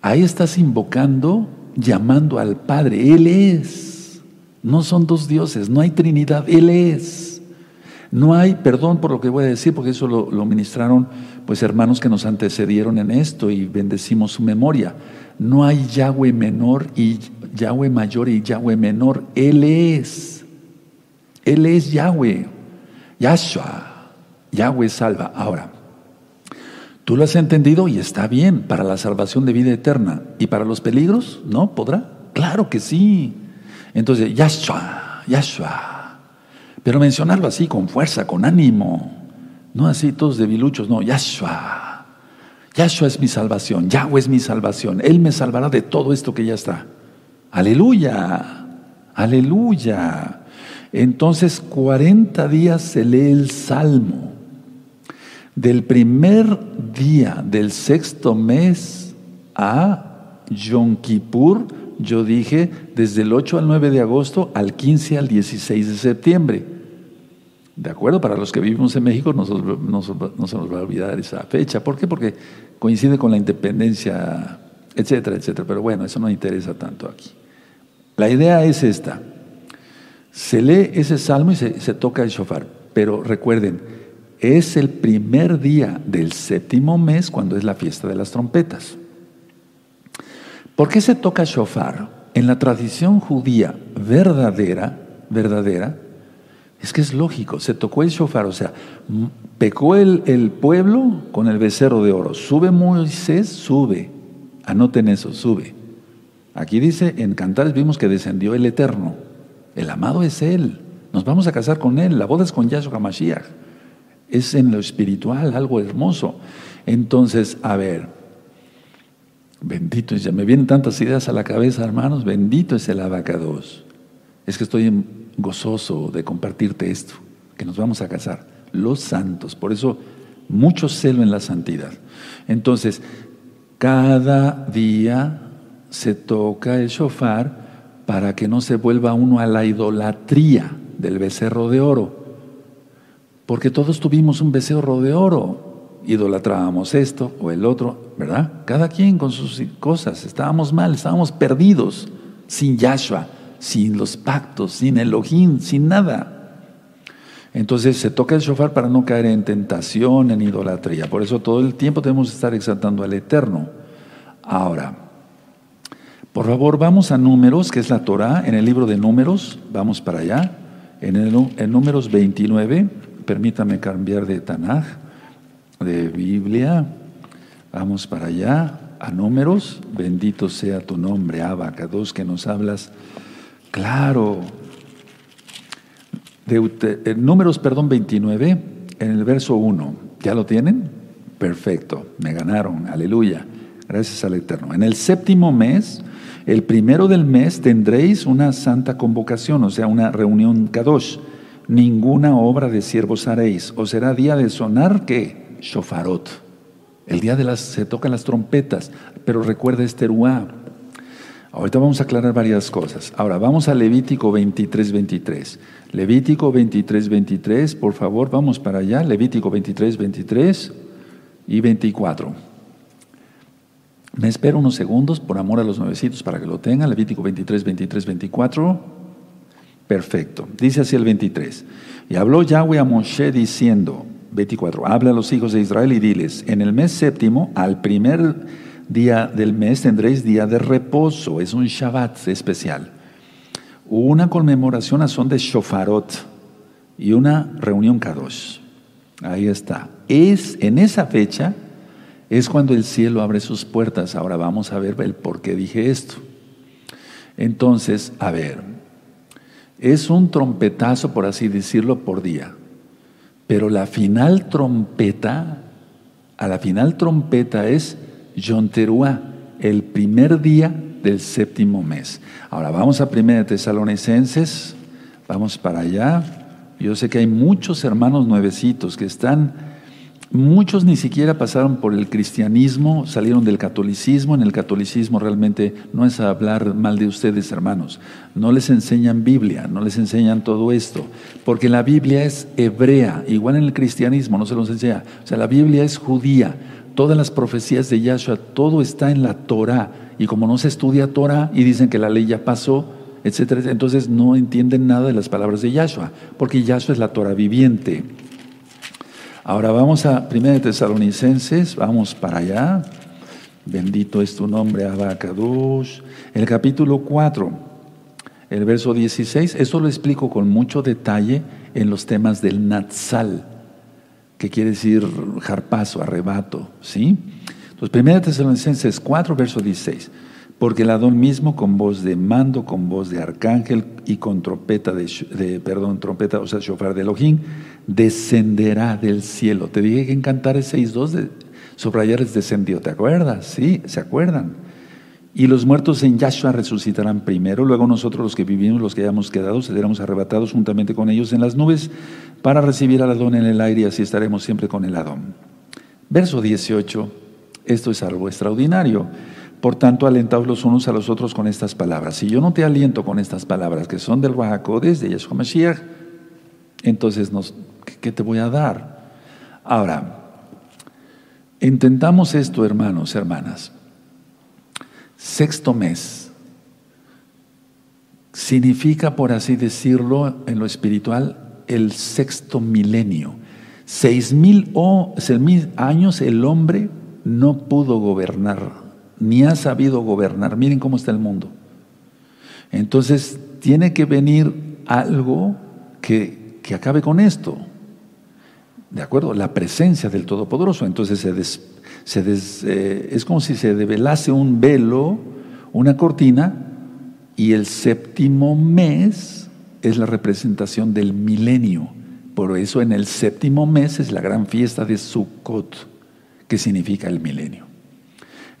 Speaker 1: Ahí estás invocando, llamando al Padre. Él es. No son dos dioses, no hay Trinidad, Él es. No hay, perdón por lo que voy a decir, porque eso lo, ministraron pues hermanos que nos antecedieron en esto y bendecimos su memoria. No hay Yahweh menor y Yahweh mayor y Yahweh menor. Él es. Él es Yahweh. Yahshua. Yahweh salva. Ahora, tú lo has entendido y está bien para la salvación de vida eterna. ¿Y para los peligros? ¿No? ¿Podrá? Claro que sí. Entonces, Yahshua, Yahshua. Pero mencionarlo así, con fuerza, con ánimo. No así todos debiluchos, no, Yahshua. Yahshua es mi salvación, Yahweh es mi salvación. Él me salvará de todo esto que ya está. Aleluya, aleluya. Entonces, 40 días se lee el salmo. Del primer día del sexto mes a Yom Kippur yo dije desde el 8 al 9 de agosto al 15 al 16 de septiembre. ¿De acuerdo? Para los que vivimos en México no, no, se nos va a olvidar esa fecha. ¿Por qué? Porque coincide con la independencia, etcétera, etcétera. Pero bueno, eso no interesa tanto aquí. La idea es esta. Se lee ese salmo y se, se toca el shofar. Pero recuerden, es el primer día del séptimo mes cuando es la fiesta de las trompetas. ¿Por qué se toca shofar? En la tradición judía verdadera, verdadera, es que es lógico, se tocó el shofar, o sea, pecó el, el pueblo con el becerro de oro. Sube Moisés, sube. Anoten eso, sube. Aquí dice, en Cantares vimos que descendió el Eterno. El amado es Él. Nos vamos a casar con Él. La boda es con Yahshua Mashiach. Es en lo espiritual algo hermoso. Entonces, a ver, Bendito es, ya me vienen tantas ideas a la cabeza, hermanos, bendito es el abacados. Es que estoy gozoso de compartirte esto, que nos vamos a casar, los santos, por eso mucho celo en la santidad. Entonces, cada día se toca el shofar para que no se vuelva uno a la idolatría del becerro de oro. Porque todos tuvimos un becerro de oro, idolatrábamos esto o el otro, ¿verdad? Cada quien con sus cosas. Estábamos mal, estábamos perdidos, sin Yahshua, sin los pactos, sin Elohim, sin nada. Entonces se toca el shofar para no caer en tentación, en idolatría. Por eso todo el tiempo tenemos que estar exaltando al Eterno. Ahora, por favor, vamos a Números, que es la Torah, en el libro de Números, vamos para allá, en, el, Números 29, permítame cambiar de Tanaj de Biblia. Vamos para allá, a números. Bendito sea tu nombre, Abacados, que nos hablas claro. De, números, perdón, 29, en el verso 1. ¿Ya lo tienen? Perfecto, me ganaron, aleluya. Gracias al Eterno. En el séptimo mes, el primero del mes, tendréis una santa convocación, o sea, una reunión Kadosh. Ninguna obra de siervos haréis. O será día de sonar que shofarot. El día de las se tocan las trompetas, pero recuerda este ruá. Ahorita vamos a aclarar varias cosas. Ahora vamos a Levítico 23, 23. Levítico 23, 23, por favor, vamos para allá. Levítico 23, 23 y 24. Me espero unos segundos por amor a los nuevecitos para que lo tengan. Levítico 23, 23, 24. Perfecto. Dice así el 23. Y habló Yahweh a Moshe diciendo, 24. Habla a los hijos de Israel y diles, en el mes séptimo, al primer día del mes tendréis día de reposo, es un Shabbat especial. Una conmemoración a son de shofarot. y una reunión Kadosh. Ahí está. Es en esa fecha es cuando el cielo abre sus puertas. Ahora vamos a ver el por qué dije esto. Entonces, a ver, es un trompetazo, por así decirlo, por día. Pero la final trompeta, a la final trompeta es Yom el primer día del séptimo mes. Ahora vamos a Primera Tesalonicenses, vamos para allá. Yo sé que hay muchos hermanos nuevecitos que están Muchos ni siquiera pasaron por el cristianismo, salieron del catolicismo. En el catolicismo realmente no es hablar mal de ustedes, hermanos. No les enseñan Biblia, no les enseñan todo esto, porque la Biblia es hebrea, igual en el cristianismo no se los enseña. O sea, la Biblia es judía. Todas las profecías de Yahshua, todo está en la Torah. Y como no se estudia Torah y dicen que la ley ya pasó, etcétera, entonces no entienden nada de las palabras de Yahshua, porque Yahshua es la Torah viviente. Ahora vamos a 1 Tesalonicenses, vamos para allá. Bendito es tu nombre, Abacadush. El capítulo 4, el verso 16, esto lo explico con mucho detalle en los temas del Natsal, que quiere decir jarpazo, arrebato, ¿sí? Entonces, 1 Tesalonicenses 4, verso 16. Porque el Adón mismo con voz de mando, con voz de arcángel y con trompeta de, perdón, trompeta, o sea, shofar de Elohim, descenderá del cielo. Te dije que en Cantares 6.2 de descendió, ¿te acuerdas? Sí, ¿se acuerdan? Y los muertos en Yahshua resucitarán primero, luego nosotros los que vivimos, los que hayamos quedado, seremos arrebatados juntamente con ellos en las nubes para recibir al Adón en el aire y así estaremos siempre con el Adón. Verso 18, esto es algo extraordinario. Por tanto, alentaos los unos a los otros con estas palabras. Si yo no te aliento con estas palabras que son del Wahakodes, de Yeshua Mashiach, entonces ¿qué te voy a dar? Ahora, intentamos esto, hermanos, hermanas. Sexto mes significa, por así decirlo, en lo espiritual, el sexto milenio. Seis mil, o seis mil años el hombre no pudo gobernar ni ha sabido gobernar. Miren cómo está el mundo. Entonces, tiene que venir algo que, acabe con esto. ¿De acuerdo? La presencia del Todopoderoso. Entonces, se eh, es como si se develase un velo, una cortina, y el séptimo mes es la representación del milenio. Por eso en el séptimo mes es la gran fiesta de Sukkot, que significa el milenio.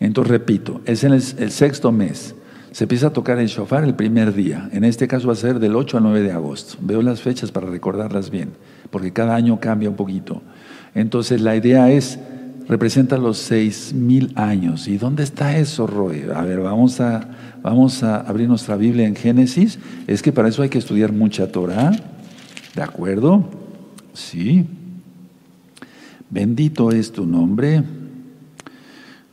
Speaker 1: Entonces, repito, es en el, sexto mes. Se empieza a tocar el shofar el primer día. En este caso va a ser del 8 al 9 de agosto. Veo las fechas para recordarlas bien, porque cada año cambia un poquito. Entonces, la idea es, representa los seis mil años. ¿Y dónde está eso, Roy? A ver, vamos a, vamos a abrir nuestra Biblia en Génesis. Es que para eso hay que estudiar mucha Torah. ¿De acuerdo? Sí. Bendito es tu nombre.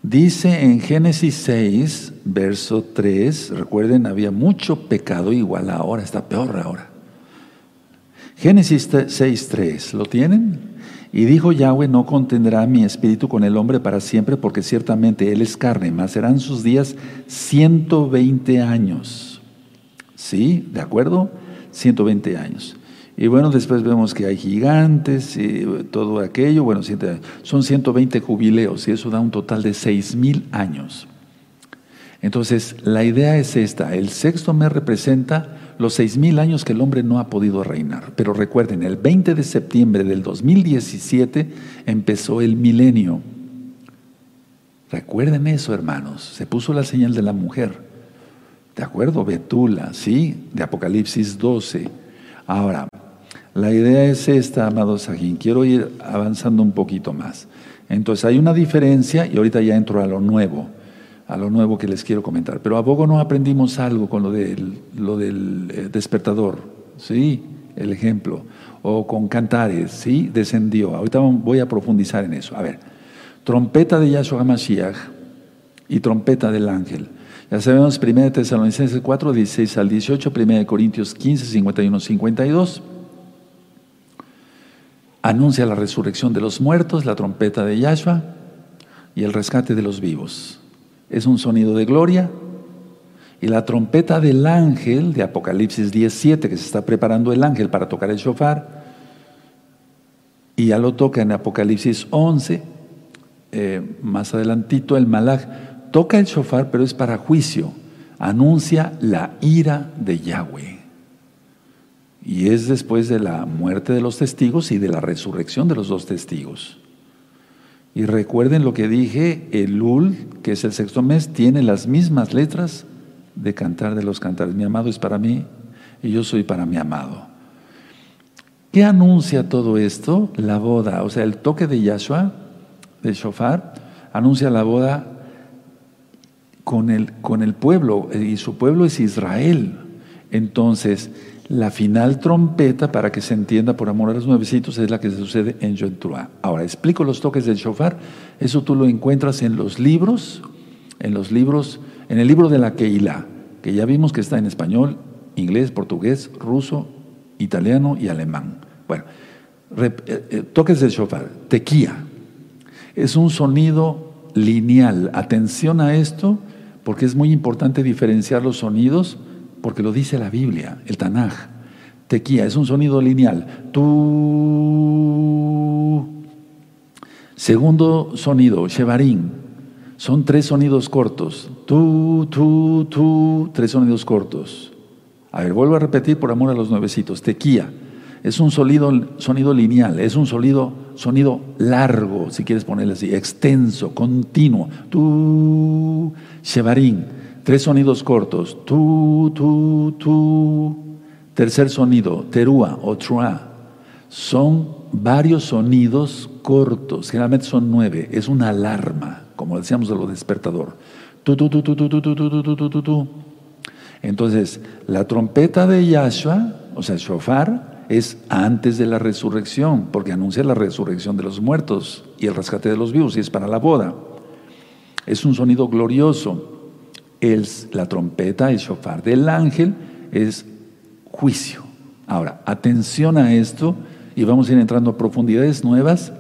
Speaker 1: Dice en Génesis 6, verso 3, recuerden, había mucho pecado igual ahora, está peor ahora. Génesis 6, 3, ¿lo tienen? Y dijo Yahweh, no contendrá mi espíritu con el hombre para siempre, porque ciertamente él es carne, mas serán sus días 120 años. ¿Sí? ¿De acuerdo? 120 años. Y bueno, después vemos que hay gigantes y todo aquello. Bueno, son 120 jubileos y eso da un total de 6.000 años. Entonces, la idea es esta. El sexto mes representa los 6.000 años que el hombre no ha podido reinar. Pero recuerden, el 20 de septiembre del 2017 empezó el milenio. Recuerden eso, hermanos. Se puso la señal de la mujer. ¿De acuerdo? Betula, ¿sí? De Apocalipsis 12. Ahora, la idea es esta, amado Sajín. Quiero ir avanzando un poquito más. Entonces hay una diferencia y ahorita ya entro a lo nuevo, a lo nuevo que les quiero comentar. Pero a poco no aprendimos algo con lo del, lo del eh, despertador, ¿sí? El ejemplo. O con cantares, ¿sí? Descendió. Ahorita voy a profundizar en eso. A ver, trompeta de Yahshua Mashiach y trompeta del ángel. Ya sabemos 1 Tesalonicenses 4, 16 al 18, 1 Corintios 15, 51, 52 anuncia la resurrección de los muertos, la trompeta de Yahshua y el rescate de los vivos. Es un sonido de gloria. Y la trompeta del ángel de Apocalipsis 17, que se está preparando el ángel para tocar el shofar, Y ya lo toca en Apocalipsis 11, eh, más adelantito el Malach. Toca el shofar, pero es para juicio. Anuncia la ira de Yahweh. Y es después de la muerte de los testigos y de la resurrección de los dos testigos. Y recuerden lo que dije, el Lul, que es el sexto mes, tiene las mismas letras de cantar de los cantares. Mi amado es para mí y yo soy para mi amado. ¿Qué anuncia todo esto? La boda, o sea, el toque de Yahshua, de Shofar, anuncia la boda con el, con el pueblo, y su pueblo es Israel. Entonces, la final trompeta, para que se entienda por amor a los nuevecitos, es la que se sucede en Yom Ahora, explico los toques del shofar. Eso tú lo encuentras en los libros, en los libros, en el libro de la Keilah, que ya vimos que está en español, inglés, portugués, ruso, italiano y alemán. Bueno, eh, eh, toques del shofar, tequía. Es un sonido lineal. Atención a esto, porque es muy importante diferenciar los sonidos, porque lo dice la Biblia, el Tanaj. Tequía es un sonido lineal. Tú. Segundo sonido, Shevarim. Son tres sonidos cortos. Tú, tú, tú, tres sonidos cortos. A ver, vuelvo a repetir por amor a los nuevecitos. Tequía es un sonido, sonido lineal, es un sonido, sonido largo, si quieres ponerle así, extenso, continuo. Tu, shevarín, tres sonidos cortos. Tu, tu, tu. Tercer sonido, terúa o trua. Son varios sonidos cortos, generalmente son nueve, es una alarma, como decíamos de lo despertador. Tu, tu, tu, tu, tu, tu, tu, tu, tu, tu, tu. Entonces, la trompeta de Yahshua, o sea, shofar, es antes de la resurrección, porque anuncia la resurrección de los muertos y el rescate de los vivos, y es para la boda. Es un sonido glorioso. El, la trompeta, el shofar del ángel, es juicio. Ahora, atención a esto, y vamos a ir entrando a profundidades nuevas.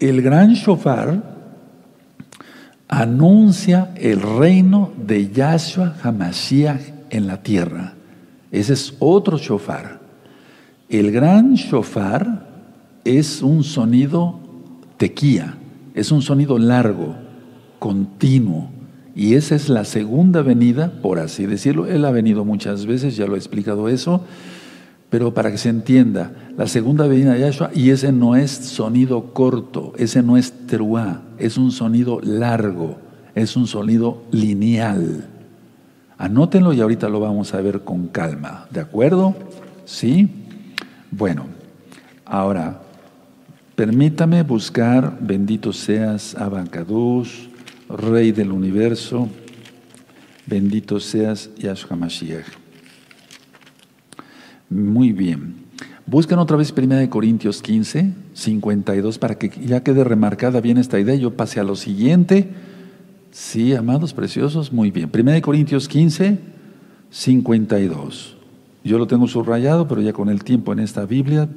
Speaker 1: El gran shofar anuncia el reino de Yahshua Hamashiach en la tierra. Ese es otro shofar. El gran shofar es un sonido tequía, es un sonido largo, continuo. Y esa es la segunda venida, por así decirlo. Él ha venido muchas veces, ya lo he explicado eso, pero para que se entienda, la segunda venida de Yahshua, y ese no es sonido corto, ese no es teruá, es un sonido largo, es un sonido lineal. Anótenlo y ahorita lo vamos a ver con calma, ¿de acuerdo? ¿Sí? Bueno, ahora, permítame buscar, bendito seas, Abancadús, Rey del universo, bendito seas, Yahshua Mashiach. Muy bien. Busquen otra vez 1 Corintios 15, 52, para que ya quede remarcada bien esta idea. Yo pase a lo siguiente. Sí, amados preciosos, muy bien. 1 Corintios 15, 52. Yo lo tengo subrayado, pero ya con el tiempo en esta Biblia.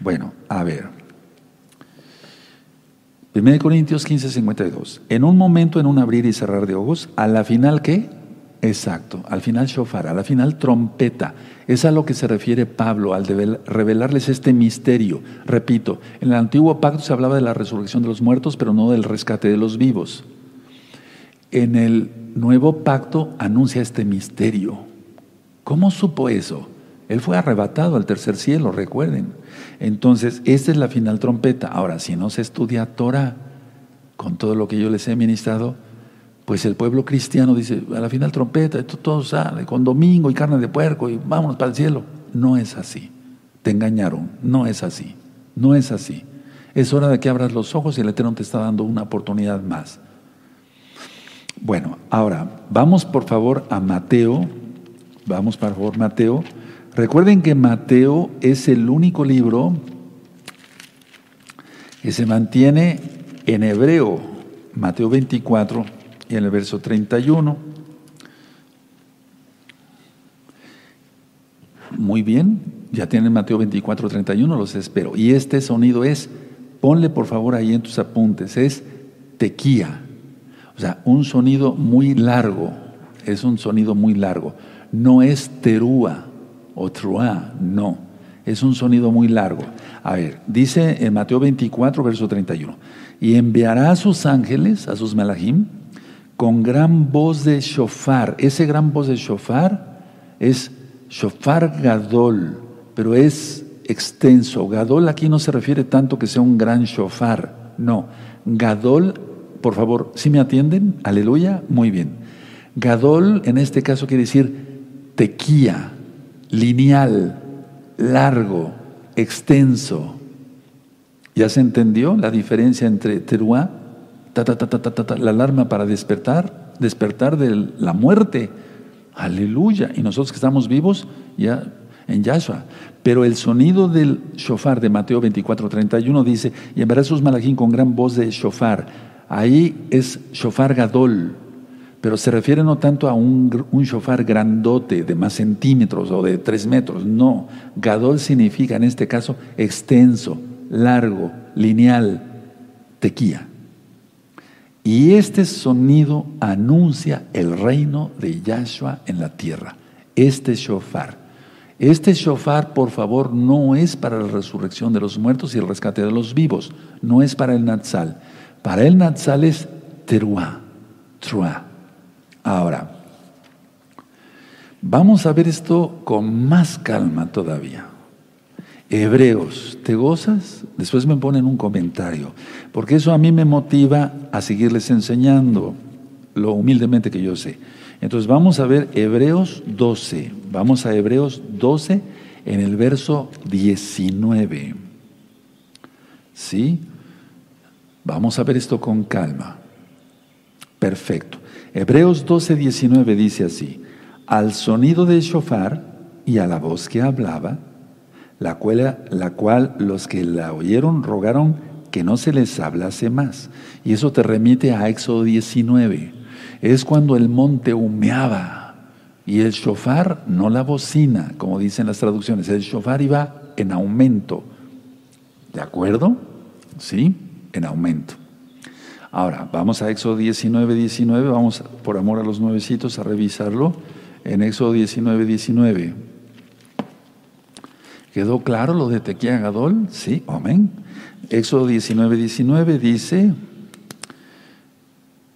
Speaker 1: Bueno, a ver. 1 Corintios 15, 52. En un momento, en un abrir y cerrar de ojos, a la final, ¿qué? Exacto, al final shofar, a la final trompeta. Es a lo que se refiere Pablo al revelarles este misterio. Repito, en el antiguo pacto se hablaba de la resurrección de los muertos, pero no del rescate de los vivos. En el nuevo pacto anuncia este misterio. ¿Cómo supo eso? Él fue arrebatado al tercer cielo, recuerden. Entonces, esta es la final trompeta. Ahora, si no se estudia Torah, con todo lo que yo les he ministrado, pues el pueblo cristiano dice, a la final trompeta, esto todo sale, con domingo y carne de puerco y vámonos para el cielo. No es así. Te engañaron. No es así. No es así. Es hora de que abras los ojos y el Eterno te está dando una oportunidad más. Bueno, ahora, vamos por favor a Mateo Vamos, por favor, Mateo. Recuerden que Mateo es el único libro que se mantiene en hebreo, Mateo 24 y en el verso 31. Muy bien, ya tienen Mateo 24, 31, los espero. Y este sonido es, ponle por favor ahí en tus apuntes, es tequía. O sea, un sonido muy largo, es un sonido muy largo no es terúa o truá, no. Es un sonido muy largo. A ver, dice en Mateo 24, verso 31. Y enviará a sus ángeles, a sus melahim, con gran voz de shofar. Ese gran voz de shofar es shofar gadol, pero es extenso. Gadol aquí no se refiere tanto que sea un gran shofar. No, gadol, por favor, si me atienden? Aleluya, muy bien. Gadol en este caso quiere decir tequía, lineal, largo, extenso. ¿Ya se entendió la diferencia entre teruá, la alarma para despertar, despertar de la muerte? Aleluya. Y nosotros que estamos vivos, ya en Yahshua. Pero el sonido del shofar de Mateo 24, 31 dice, y enviará sus malajín con gran voz de shofar. Ahí es shofar gadol, pero se refiere no tanto a un, un shofar grandote de más centímetros o de tres metros, no. Gadol significa en este caso extenso, largo, lineal, tequía. Y este sonido anuncia el reino de Yahshua en la tierra. Este shofar. Este shofar, por favor, no es para la resurrección de los muertos y el rescate de los vivos. No es para el Natsal. Para el Natsal es teruá, truá. Ahora, vamos a ver esto con más calma todavía. Hebreos, ¿te gozas? Después me ponen un comentario, porque eso a mí me motiva a seguirles enseñando lo humildemente que yo sé. Entonces vamos a ver Hebreos 12, vamos a Hebreos 12 en el verso 19. ¿Sí? Vamos a ver esto con calma. Perfecto. Hebreos 12, 19 dice así, al sonido del shofar y a la voz que hablaba, la cual, la cual los que la oyeron rogaron que no se les hablase más. Y eso te remite a Éxodo 19. Es cuando el monte humeaba y el shofar, no la bocina, como dicen las traducciones, el shofar iba en aumento. ¿De acuerdo? Sí, en aumento. Ahora, vamos a Éxodo 19, 19, vamos por amor a los nuevecitos a revisarlo. En Éxodo 19, 19. ¿Quedó claro lo de Tequía Gadol? Sí, amén. Éxodo 19, 19 dice,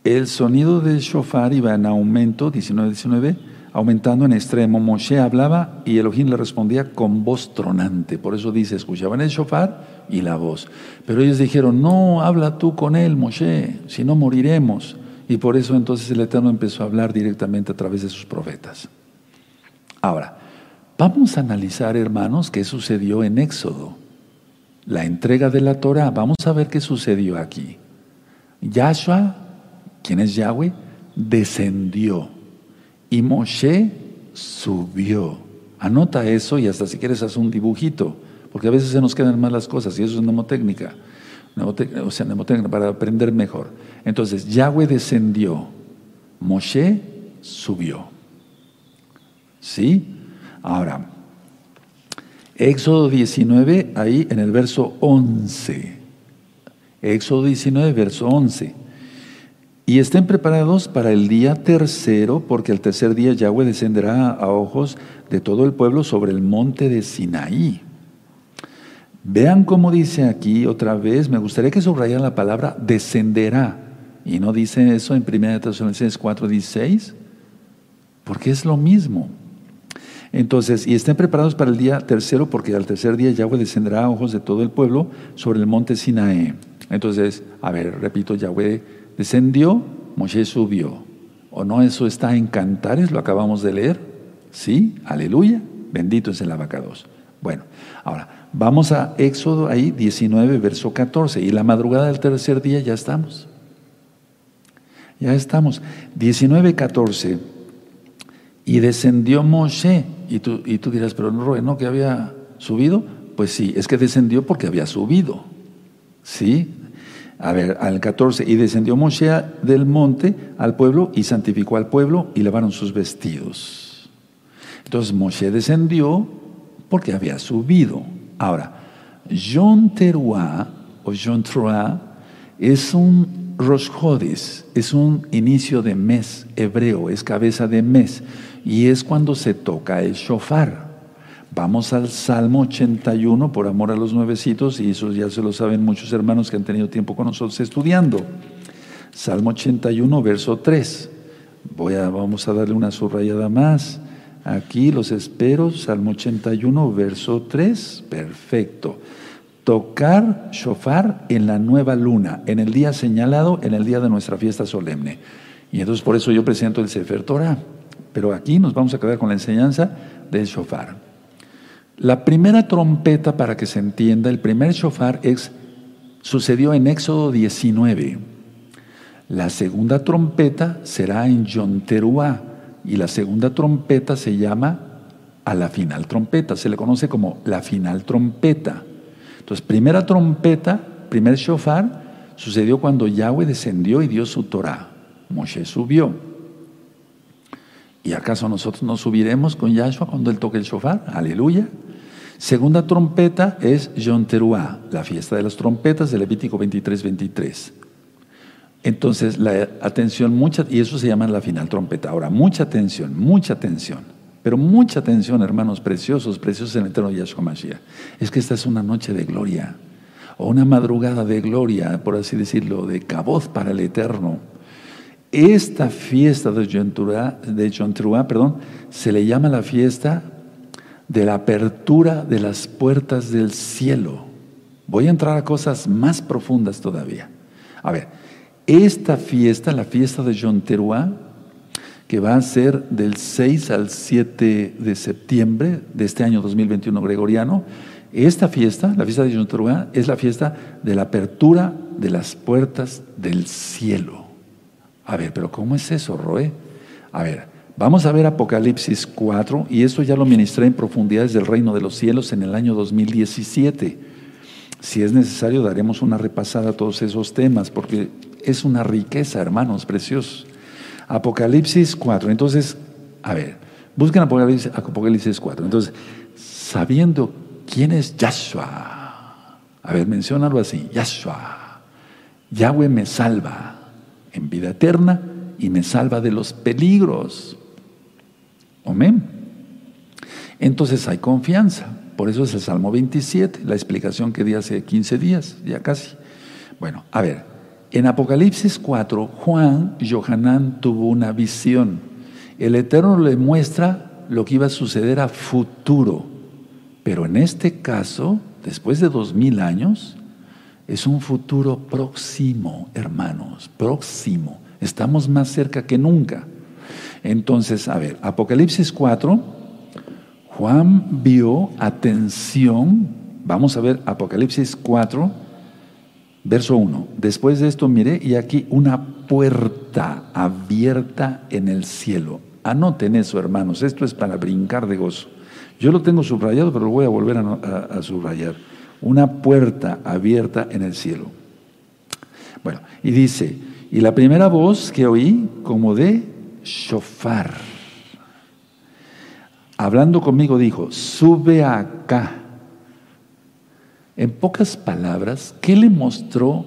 Speaker 1: el sonido del shofar iba en aumento, 19, 19, aumentando en extremo. Moshe hablaba y Elohim le respondía con voz tronante. Por eso dice, escuchaban el shofar y la voz. Pero ellos dijeron, no, habla tú con él, Moshe, si no moriremos. Y por eso entonces el Eterno empezó a hablar directamente a través de sus profetas. Ahora, vamos a analizar, hermanos, qué sucedió en Éxodo. La entrega de la Torah. Vamos a ver qué sucedió aquí. Yahshua, quien es Yahweh, descendió y Moshe subió. Anota eso y hasta si quieres haz un dibujito, porque a veces se nos quedan mal las cosas y eso es mnemotécnica, o sea, mnemotécnica para aprender mejor. Entonces, Yahweh descendió, Moshe subió. ¿Sí? Ahora, Éxodo 19, ahí en el verso 11. Éxodo 19, verso 11. Y estén preparados para el día tercero, porque el tercer día Yahweh descenderá a ojos de todo el pueblo sobre el monte de Sinaí. Vean cómo dice aquí otra vez, me gustaría que subrayaran la palabra descenderá. Y no dice eso en 1 Tesalonicenses 4:16, porque es lo mismo. Entonces, y estén preparados para el día tercero, porque al tercer día Yahweh descenderá a ojos de todo el pueblo sobre el monte Sinaí. Entonces, a ver, repito, Yahweh Descendió, Moshe subió. ¿O no eso está en Cantares? Lo acabamos de leer. Sí, aleluya. Bendito es el abacados. Bueno, ahora vamos a Éxodo ahí 19, verso 14. Y la madrugada del tercer día ya estamos. Ya estamos. 19, 14. Y descendió Moshe. Y tú, y tú dirás, pero no, ¿no que había subido? Pues sí, es que descendió porque había subido. ¿Sí? A ver, al 14, y descendió Moshe del monte al pueblo y santificó al pueblo y lavaron sus vestidos. Entonces Moshe descendió porque había subido. Ahora, John Teruah o John es un Rosh es un inicio de mes hebreo, es cabeza de mes y es cuando se toca el shofar. Vamos al Salmo 81, por amor a los nuevecitos, y eso ya se lo saben muchos hermanos que han tenido tiempo con nosotros estudiando. Salmo 81, verso 3. Voy a, vamos a darle una subrayada más. Aquí los espero, Salmo 81, verso 3. Perfecto. Tocar shofar en la nueva luna, en el día señalado, en el día de nuestra fiesta solemne. Y entonces por eso yo presento el Sefer Torah. Pero aquí nos vamos a quedar con la enseñanza del shofar. La primera trompeta, para que se entienda, el primer shofar es, sucedió en Éxodo 19. La segunda trompeta será en Yonteruá y la segunda trompeta se llama a la final trompeta, se le conoce como la final trompeta. Entonces, primera trompeta, primer shofar, sucedió cuando Yahweh descendió y dio su Torah. Moshe subió. ¿Y acaso nosotros no subiremos con Yahshua cuando él toque el shofar? Aleluya. Segunda trompeta es Yom Teruah, la fiesta de las trompetas de Levítico 23, 23. Entonces, la atención, mucha, y eso se llama la final trompeta. Ahora, mucha atención, mucha atención, pero mucha atención, hermanos preciosos, preciosos en el eterno Yahshua Mashiach. Es que esta es una noche de gloria, o una madrugada de gloria, por así decirlo, de caboz para el eterno. Esta fiesta de Yom perdón, se le llama la fiesta de la apertura de las puertas del cielo. Voy a entrar a cosas más profundas todavía. A ver, esta fiesta, la fiesta de Yom que va a ser del 6 al 7 de septiembre de este año 2021 gregoriano, esta fiesta, la fiesta de Yom es la fiesta de la apertura de las puertas del cielo. A ver, pero ¿cómo es eso, Roe? A ver, vamos a ver Apocalipsis 4 y eso ya lo ministré en profundidades del reino de los cielos en el año 2017. Si es necesario, daremos una repasada a todos esos temas porque es una riqueza, hermanos, preciosos. Apocalipsis 4. Entonces, a ver, busquen Apocalipsis, Apocalipsis 4. Entonces, sabiendo quién es Yahshua. A ver, menciónalo así, Yahshua. Yahweh me salva en vida eterna y me salva de los peligros. Amén. Entonces hay confianza. Por eso es el Salmo 27, la explicación que di hace 15 días, ya casi. Bueno, a ver, en Apocalipsis 4, Juan, Johanán tuvo una visión. El Eterno le muestra lo que iba a suceder a futuro. Pero en este caso, después de dos mil años, es un futuro próximo, hermanos, próximo. Estamos más cerca que nunca. Entonces, a ver, Apocalipsis 4, Juan vio, atención, vamos a ver Apocalipsis 4, verso 1. Después de esto miré y aquí una puerta abierta en el cielo. Anoten eso, hermanos, esto es para brincar de gozo. Yo lo tengo subrayado, pero lo voy a volver a, subrayar una puerta abierta en el cielo. Bueno, y dice, y la primera voz que oí como de shofar, hablando conmigo dijo, sube acá. En pocas palabras, ¿qué le mostró?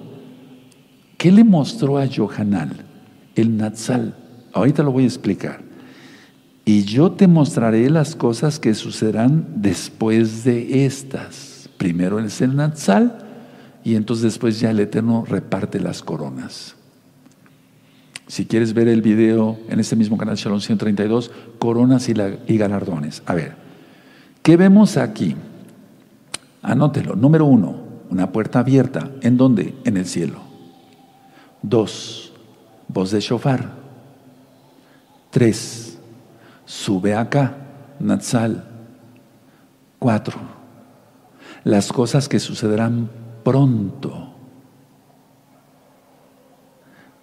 Speaker 1: ¿Qué le mostró a Johanal? El Natsal. Ahorita lo voy a explicar. Y yo te mostraré las cosas que sucederán después de estas. Primero es el Natsal y entonces después ya el Eterno reparte las coronas. Si quieres ver el video en este mismo canal Shalom 132, coronas y, y galardones. A ver, ¿qué vemos aquí? Anótelo. Número uno, una puerta abierta. ¿En dónde? En el cielo. Dos, voz de shofar. Tres, sube acá, Natsal. Cuatro, las cosas que sucederán pronto.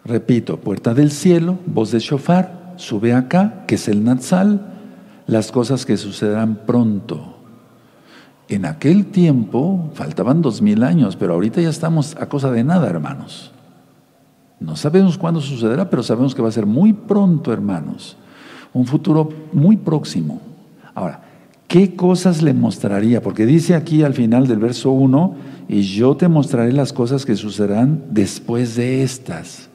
Speaker 1: Repito, puerta del cielo, voz de shofar, sube acá, que es el Natsal, las cosas que sucederán pronto. En aquel tiempo faltaban dos mil años, pero ahorita ya estamos a cosa de nada, hermanos. No sabemos cuándo sucederá, pero sabemos que va a ser muy pronto, hermanos. Un futuro muy próximo. Ahora, ¿Qué cosas le mostraría? Porque dice aquí al final del verso 1, y yo te mostraré las cosas que sucederán después de estas.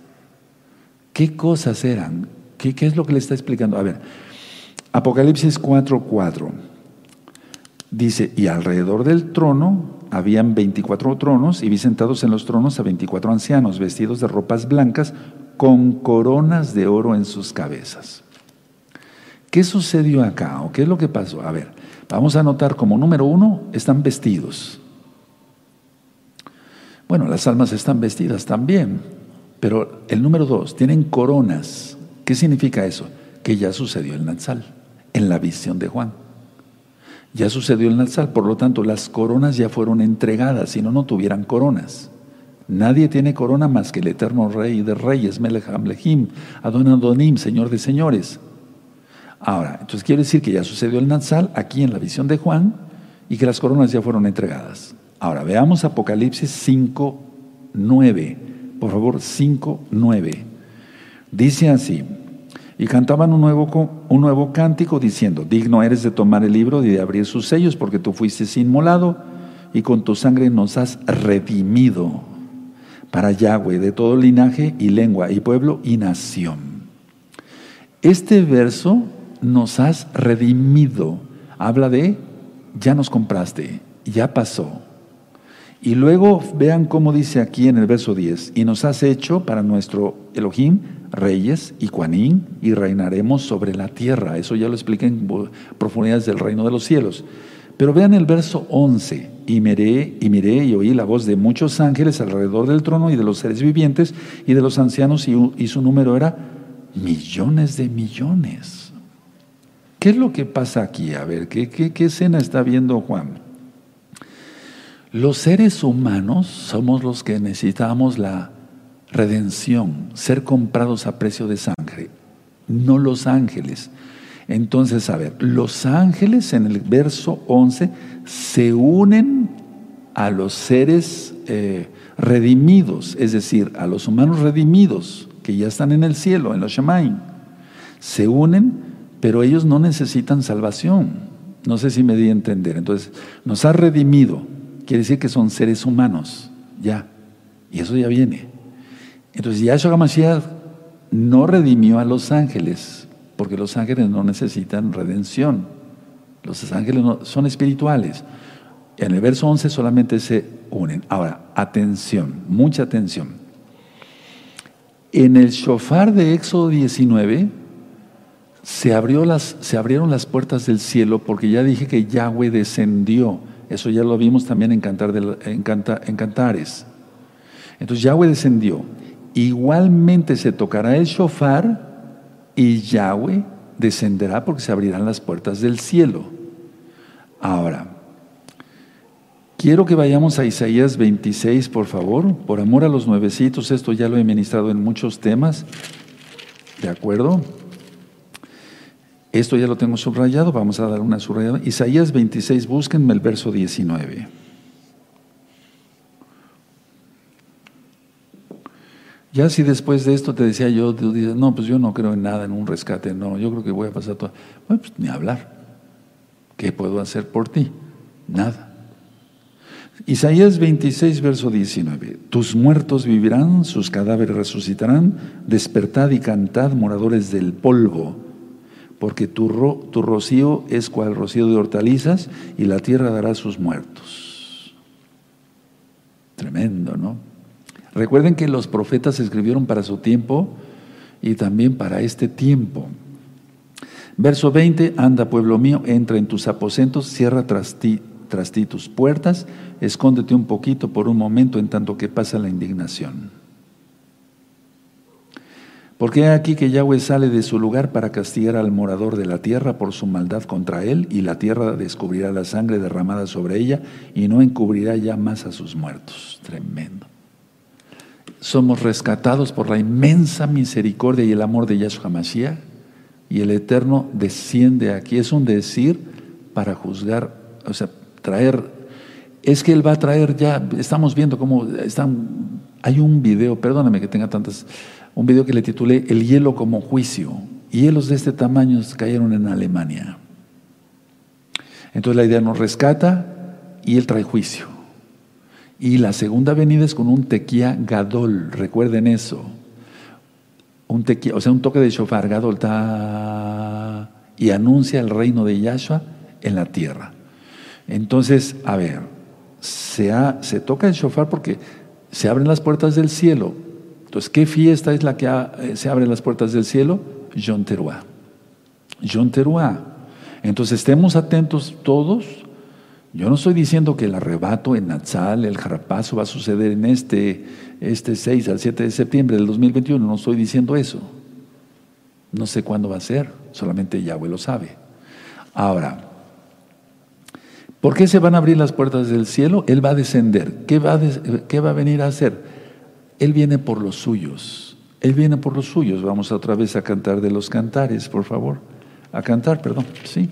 Speaker 1: ¿Qué cosas eran? ¿Qué, es lo que le está explicando? A ver, Apocalipsis 4:4. Dice, y alrededor del trono habían 24 tronos y vi sentados en los tronos a 24 ancianos vestidos de ropas blancas con coronas de oro en sus cabezas. ¿Qué sucedió acá o qué es lo que pasó? A ver, vamos a notar como número uno, están vestidos. Bueno, las almas están vestidas también, pero el número dos, tienen coronas. ¿Qué significa eso? Que ya sucedió el Natsal, en la visión de Juan. Ya sucedió el Natsal, por lo tanto las coronas ya fueron entregadas, si no, no tuvieran coronas. Nadie tiene corona más que el eterno Rey de Reyes, Melech Hamlehim, Adon Adonim, Señor de Señores. Ahora, entonces quiere decir que ya sucedió el Natsal aquí en la visión de Juan y que las coronas ya fueron entregadas. Ahora, veamos Apocalipsis 5, 9. Por favor, 5, 9. Dice así, y cantaban un nuevo, un nuevo cántico diciendo, digno eres de tomar el libro y de abrir sus sellos porque tú fuiste inmolado y con tu sangre nos has redimido para Yahweh de todo linaje y lengua y pueblo y nación. Este verso nos has redimido. Habla de, ya nos compraste, ya pasó. Y luego vean cómo dice aquí en el verso 10, y nos has hecho para nuestro Elohim reyes y cuanín y reinaremos sobre la tierra. Eso ya lo expliqué en profundidades del reino de los cielos. Pero vean el verso 11, y miré, y miré y oí la voz de muchos ángeles alrededor del trono y de los seres vivientes y de los ancianos y, su número era millones de millones. ¿Qué es lo que pasa aquí? A ver, ¿qué, escena está viendo Juan? Los seres humanos somos los que necesitamos la redención, ser comprados a precio de sangre, no los ángeles. Entonces, a ver, los ángeles en el verso 11 se unen a los seres eh, redimidos, es decir, a los humanos redimidos que ya están en el cielo, en los Shemaim. Se unen, pero ellos no necesitan salvación. No sé si me di a entender. Entonces, nos ha redimido quiere decir que son seres humanos, ya. Y eso ya viene. Entonces Yahshua Mashiach no redimió a los ángeles, porque los ángeles no necesitan redención. Los ángeles son espirituales. En el verso 11 solamente se unen. Ahora, atención, mucha atención. En el shofar de Éxodo 19 se, abrió las, se abrieron las puertas del cielo porque ya dije que Yahweh descendió eso ya lo vimos también en, Cantar en, Cantares. Entonces Yahweh descendió. Igualmente se tocará el shofar y Yahweh descenderá porque se abrirán las puertas del cielo. Ahora, quiero que vayamos a Isaías 26, por favor, por amor a los nuevecitos, esto ya lo he ministrado en muchos temas, ¿de acuerdo? Esto ya lo tengo subrayado, vamos a dar una subrayada. Isaías 26, búsquenme el verso 19. Ya si después de esto te decía yo, no, pues yo no creo en nada, en un rescate, no, yo creo que voy a pasar todo. Bueno, pues ni hablar. ¿Qué puedo hacer por ti? Nada. Isaías 26, verso 19. Tus muertos vivirán, sus cadáveres resucitarán, despertad y cantad, moradores del polvo porque tu, tu rocío es cual rocío de hortalizas y la tierra dará sus muertos. Tremendo, ¿no? Recuerden que los profetas escribieron para su tiempo y también para este tiempo. Verso 20, anda pueblo mío, entra en tus aposentos, cierra tras ti, tras ti tus puertas, escóndete un poquito por un momento en tanto que pasa la indignación. Porque aquí que Yahweh sale de su lugar para castigar al morador de la tierra por su maldad contra él, y la tierra descubrirá la sangre derramada sobre ella y no encubrirá ya más a sus muertos. Tremendo. Somos rescatados por la inmensa misericordia y el amor de Yahshua Mashiach, y el Eterno desciende aquí. Es un decir para juzgar, o sea, traer. Es que Él va a traer ya, estamos viendo cómo están. Hay un video, perdóname que tenga tantas un video que le titulé El hielo como juicio. Hielos de este tamaño cayeron en Alemania. Entonces la idea nos rescata y él trae juicio. Y la segunda venida es con un tequía gadol, recuerden eso. Un tequía, o sea, un toque de shofar gadol y anuncia el reino de Yahshua en la tierra. Entonces, a ver, se, toca el shofar porque se abren las puertas del cielo. Entonces, ¿qué fiesta es la que eh, se abren las puertas del cielo? Yom Teruah. Yom Teruah. Entonces, estemos atentos todos. Yo no estoy diciendo que el arrebato en Natsal, el jarapazo va a suceder en este, este 6 al 7 de septiembre del 2021. No estoy diciendo eso. No sé cuándo va a ser, solamente Yahweh lo sabe. Ahora, ¿por qué se van a abrir las puertas del cielo? Él va a descender. ¿Qué va a, qué va a venir a hacer? Él viene por los suyos. Él viene por los suyos. Vamos otra vez a cantar de los cantares, por favor. A cantar, perdón, sí.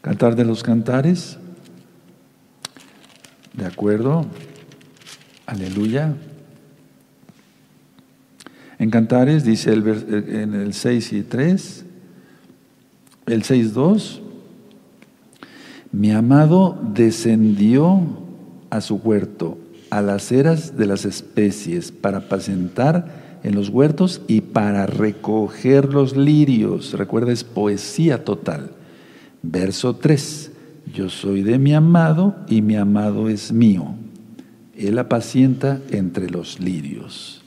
Speaker 1: Cantar de los cantares. ¿De acuerdo? Aleluya. En Cantares dice el, en el 6 y 3, el 6, 2, mi amado descendió a su huerto, a las eras de las especies, para apacentar en los huertos y para recoger los lirios. Recuerda, es poesía total. Verso 3, yo soy de mi amado y mi amado es mío. Él apacienta entre los lirios.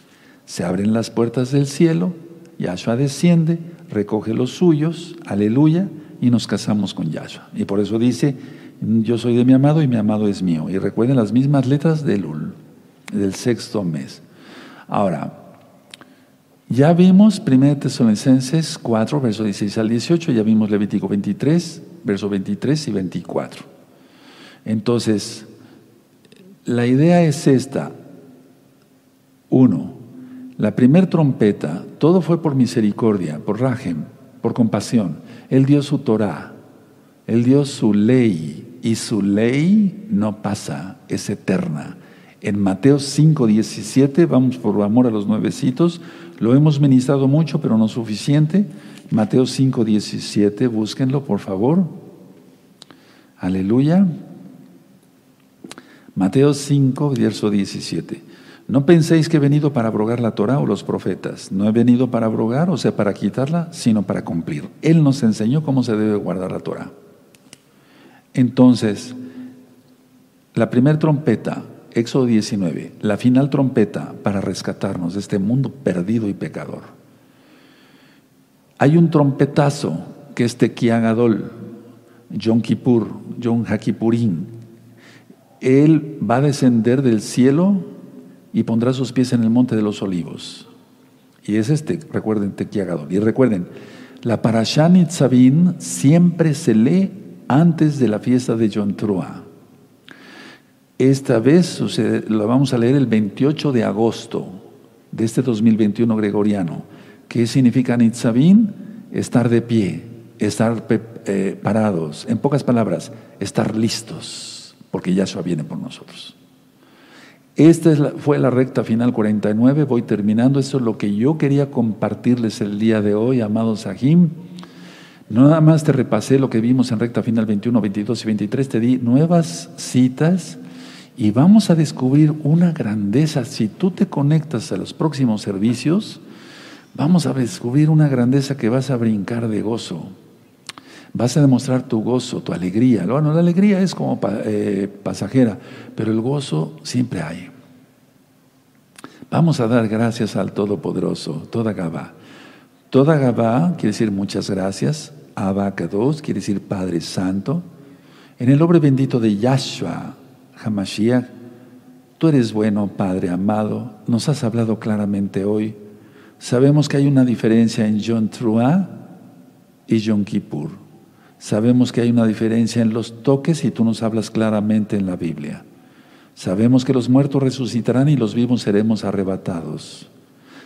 Speaker 1: Se abren las puertas del cielo, Yahshua desciende, recoge los suyos, aleluya, y nos casamos con Yahshua. Y por eso dice, yo soy de mi amado y mi amado es mío. Y recuerden las mismas letras del del sexto mes. Ahora, ya vimos 1 Tesalonicenses 4, verso 16 al 18, ya vimos Levítico 23, verso 23 y 24. Entonces, la idea es esta. Uno, la primer trompeta, todo fue por misericordia, por rajem, por compasión. Él dio su Torah, Él dio su ley, y su ley no pasa, es eterna. En Mateo 5, 17, vamos por amor a los nuevecitos, lo hemos ministrado mucho, pero no suficiente. Mateo 5, 17, búsquenlo, por favor. Aleluya. Mateo 5, verso 17. No penséis que he venido para abrogar la Torah o los profetas. No he venido para abrogar, o sea, para quitarla, sino para cumplir. Él nos enseñó cómo se debe guardar la Torah. Entonces, la primera trompeta, Éxodo 19, la final trompeta para rescatarnos de este mundo perdido y pecador. Hay un trompetazo que es Tequiagadol, Yom Kippur, Yom Hakipurim. Él va a descender del cielo y pondrá sus pies en el monte de los olivos. Y es este, recuerden, Tequiagadol. Y recuerden, la Parashá Nitzavim siempre se lee antes de la fiesta de Yom Esta vez lo vamos a leer el 28 de agosto de este 2021 gregoriano. ¿Qué significa Nitzavim? Estar de pie, estar eh, parados. En pocas palabras, estar listos, porque Yahshua viene por nosotros. Esta fue la recta final 49, voy terminando. Eso es lo que yo quería compartirles el día de hoy, amados Sahim. Nada más te repasé lo que vimos en recta final 21, 22 y 23, te di nuevas citas y vamos a descubrir una grandeza. Si tú te conectas a los próximos servicios, vamos a descubrir una grandeza que vas a brincar de gozo. Vas a demostrar tu gozo, tu alegría. Bueno, la alegría es como eh, pasajera, pero el gozo siempre hay. Vamos a dar gracias al Todopoderoso, toda Gabá. Toda Gabá quiere decir muchas gracias. Abacados quiere decir Padre Santo. En el nombre bendito de Yahshua, Hamashiach, tú eres bueno, Padre amado. Nos has hablado claramente hoy. Sabemos que hay una diferencia en Yom Truah y Yom Kippur. Sabemos que hay una diferencia en los toques y tú nos hablas claramente en la Biblia. Sabemos que los muertos resucitarán y los vivos seremos arrebatados.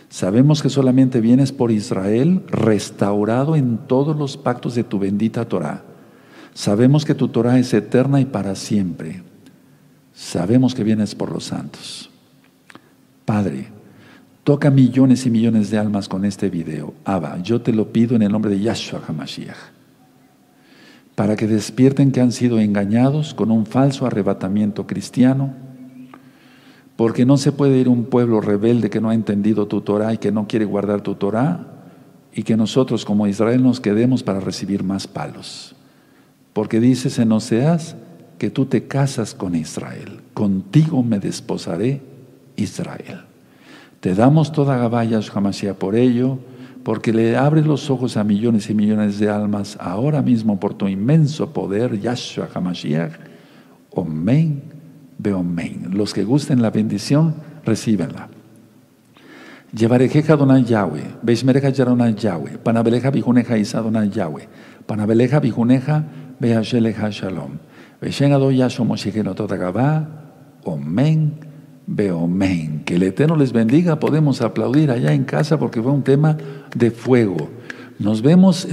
Speaker 1: Sabemos que solamente vienes por Israel restaurado en todos los pactos de tu bendita Torah. Sabemos que tu Torah es eterna y para siempre. Sabemos que vienes por los santos. Padre, toca millones y millones de almas con este video. Abba, yo te lo pido en el nombre de Yahshua HaMashiach para que despierten que han sido engañados con un falso arrebatamiento cristiano, porque no se puede ir un pueblo rebelde que no ha entendido tu Torah y que no quiere guardar tu Torah, y que nosotros como Israel nos quedemos para recibir más palos. Porque dices en Oseas que tú te casas con Israel. Contigo me desposaré Israel. Te damos toda Gabaya Hamashiach por ello, porque le abres los ojos a millones y millones de almas ahora mismo por tu inmenso poder, Yahshua Hamashiach. Omen, beomen. Los que gusten la bendición, recíbenla. Llevarejeja Donai Yahweh, Beishmereja Yaronai Yahweh, Panabeleja Bijuneja Isa Donai Yahweh, Panabeleja Bijuneja Beasheleja Shalom, Beishen Ado Yashua Moshigeno Totagabá, Omen, Beomen. Que el Eterno les bendiga, podemos aplaudir allá en casa porque fue un tema de fuego. Nos vemos el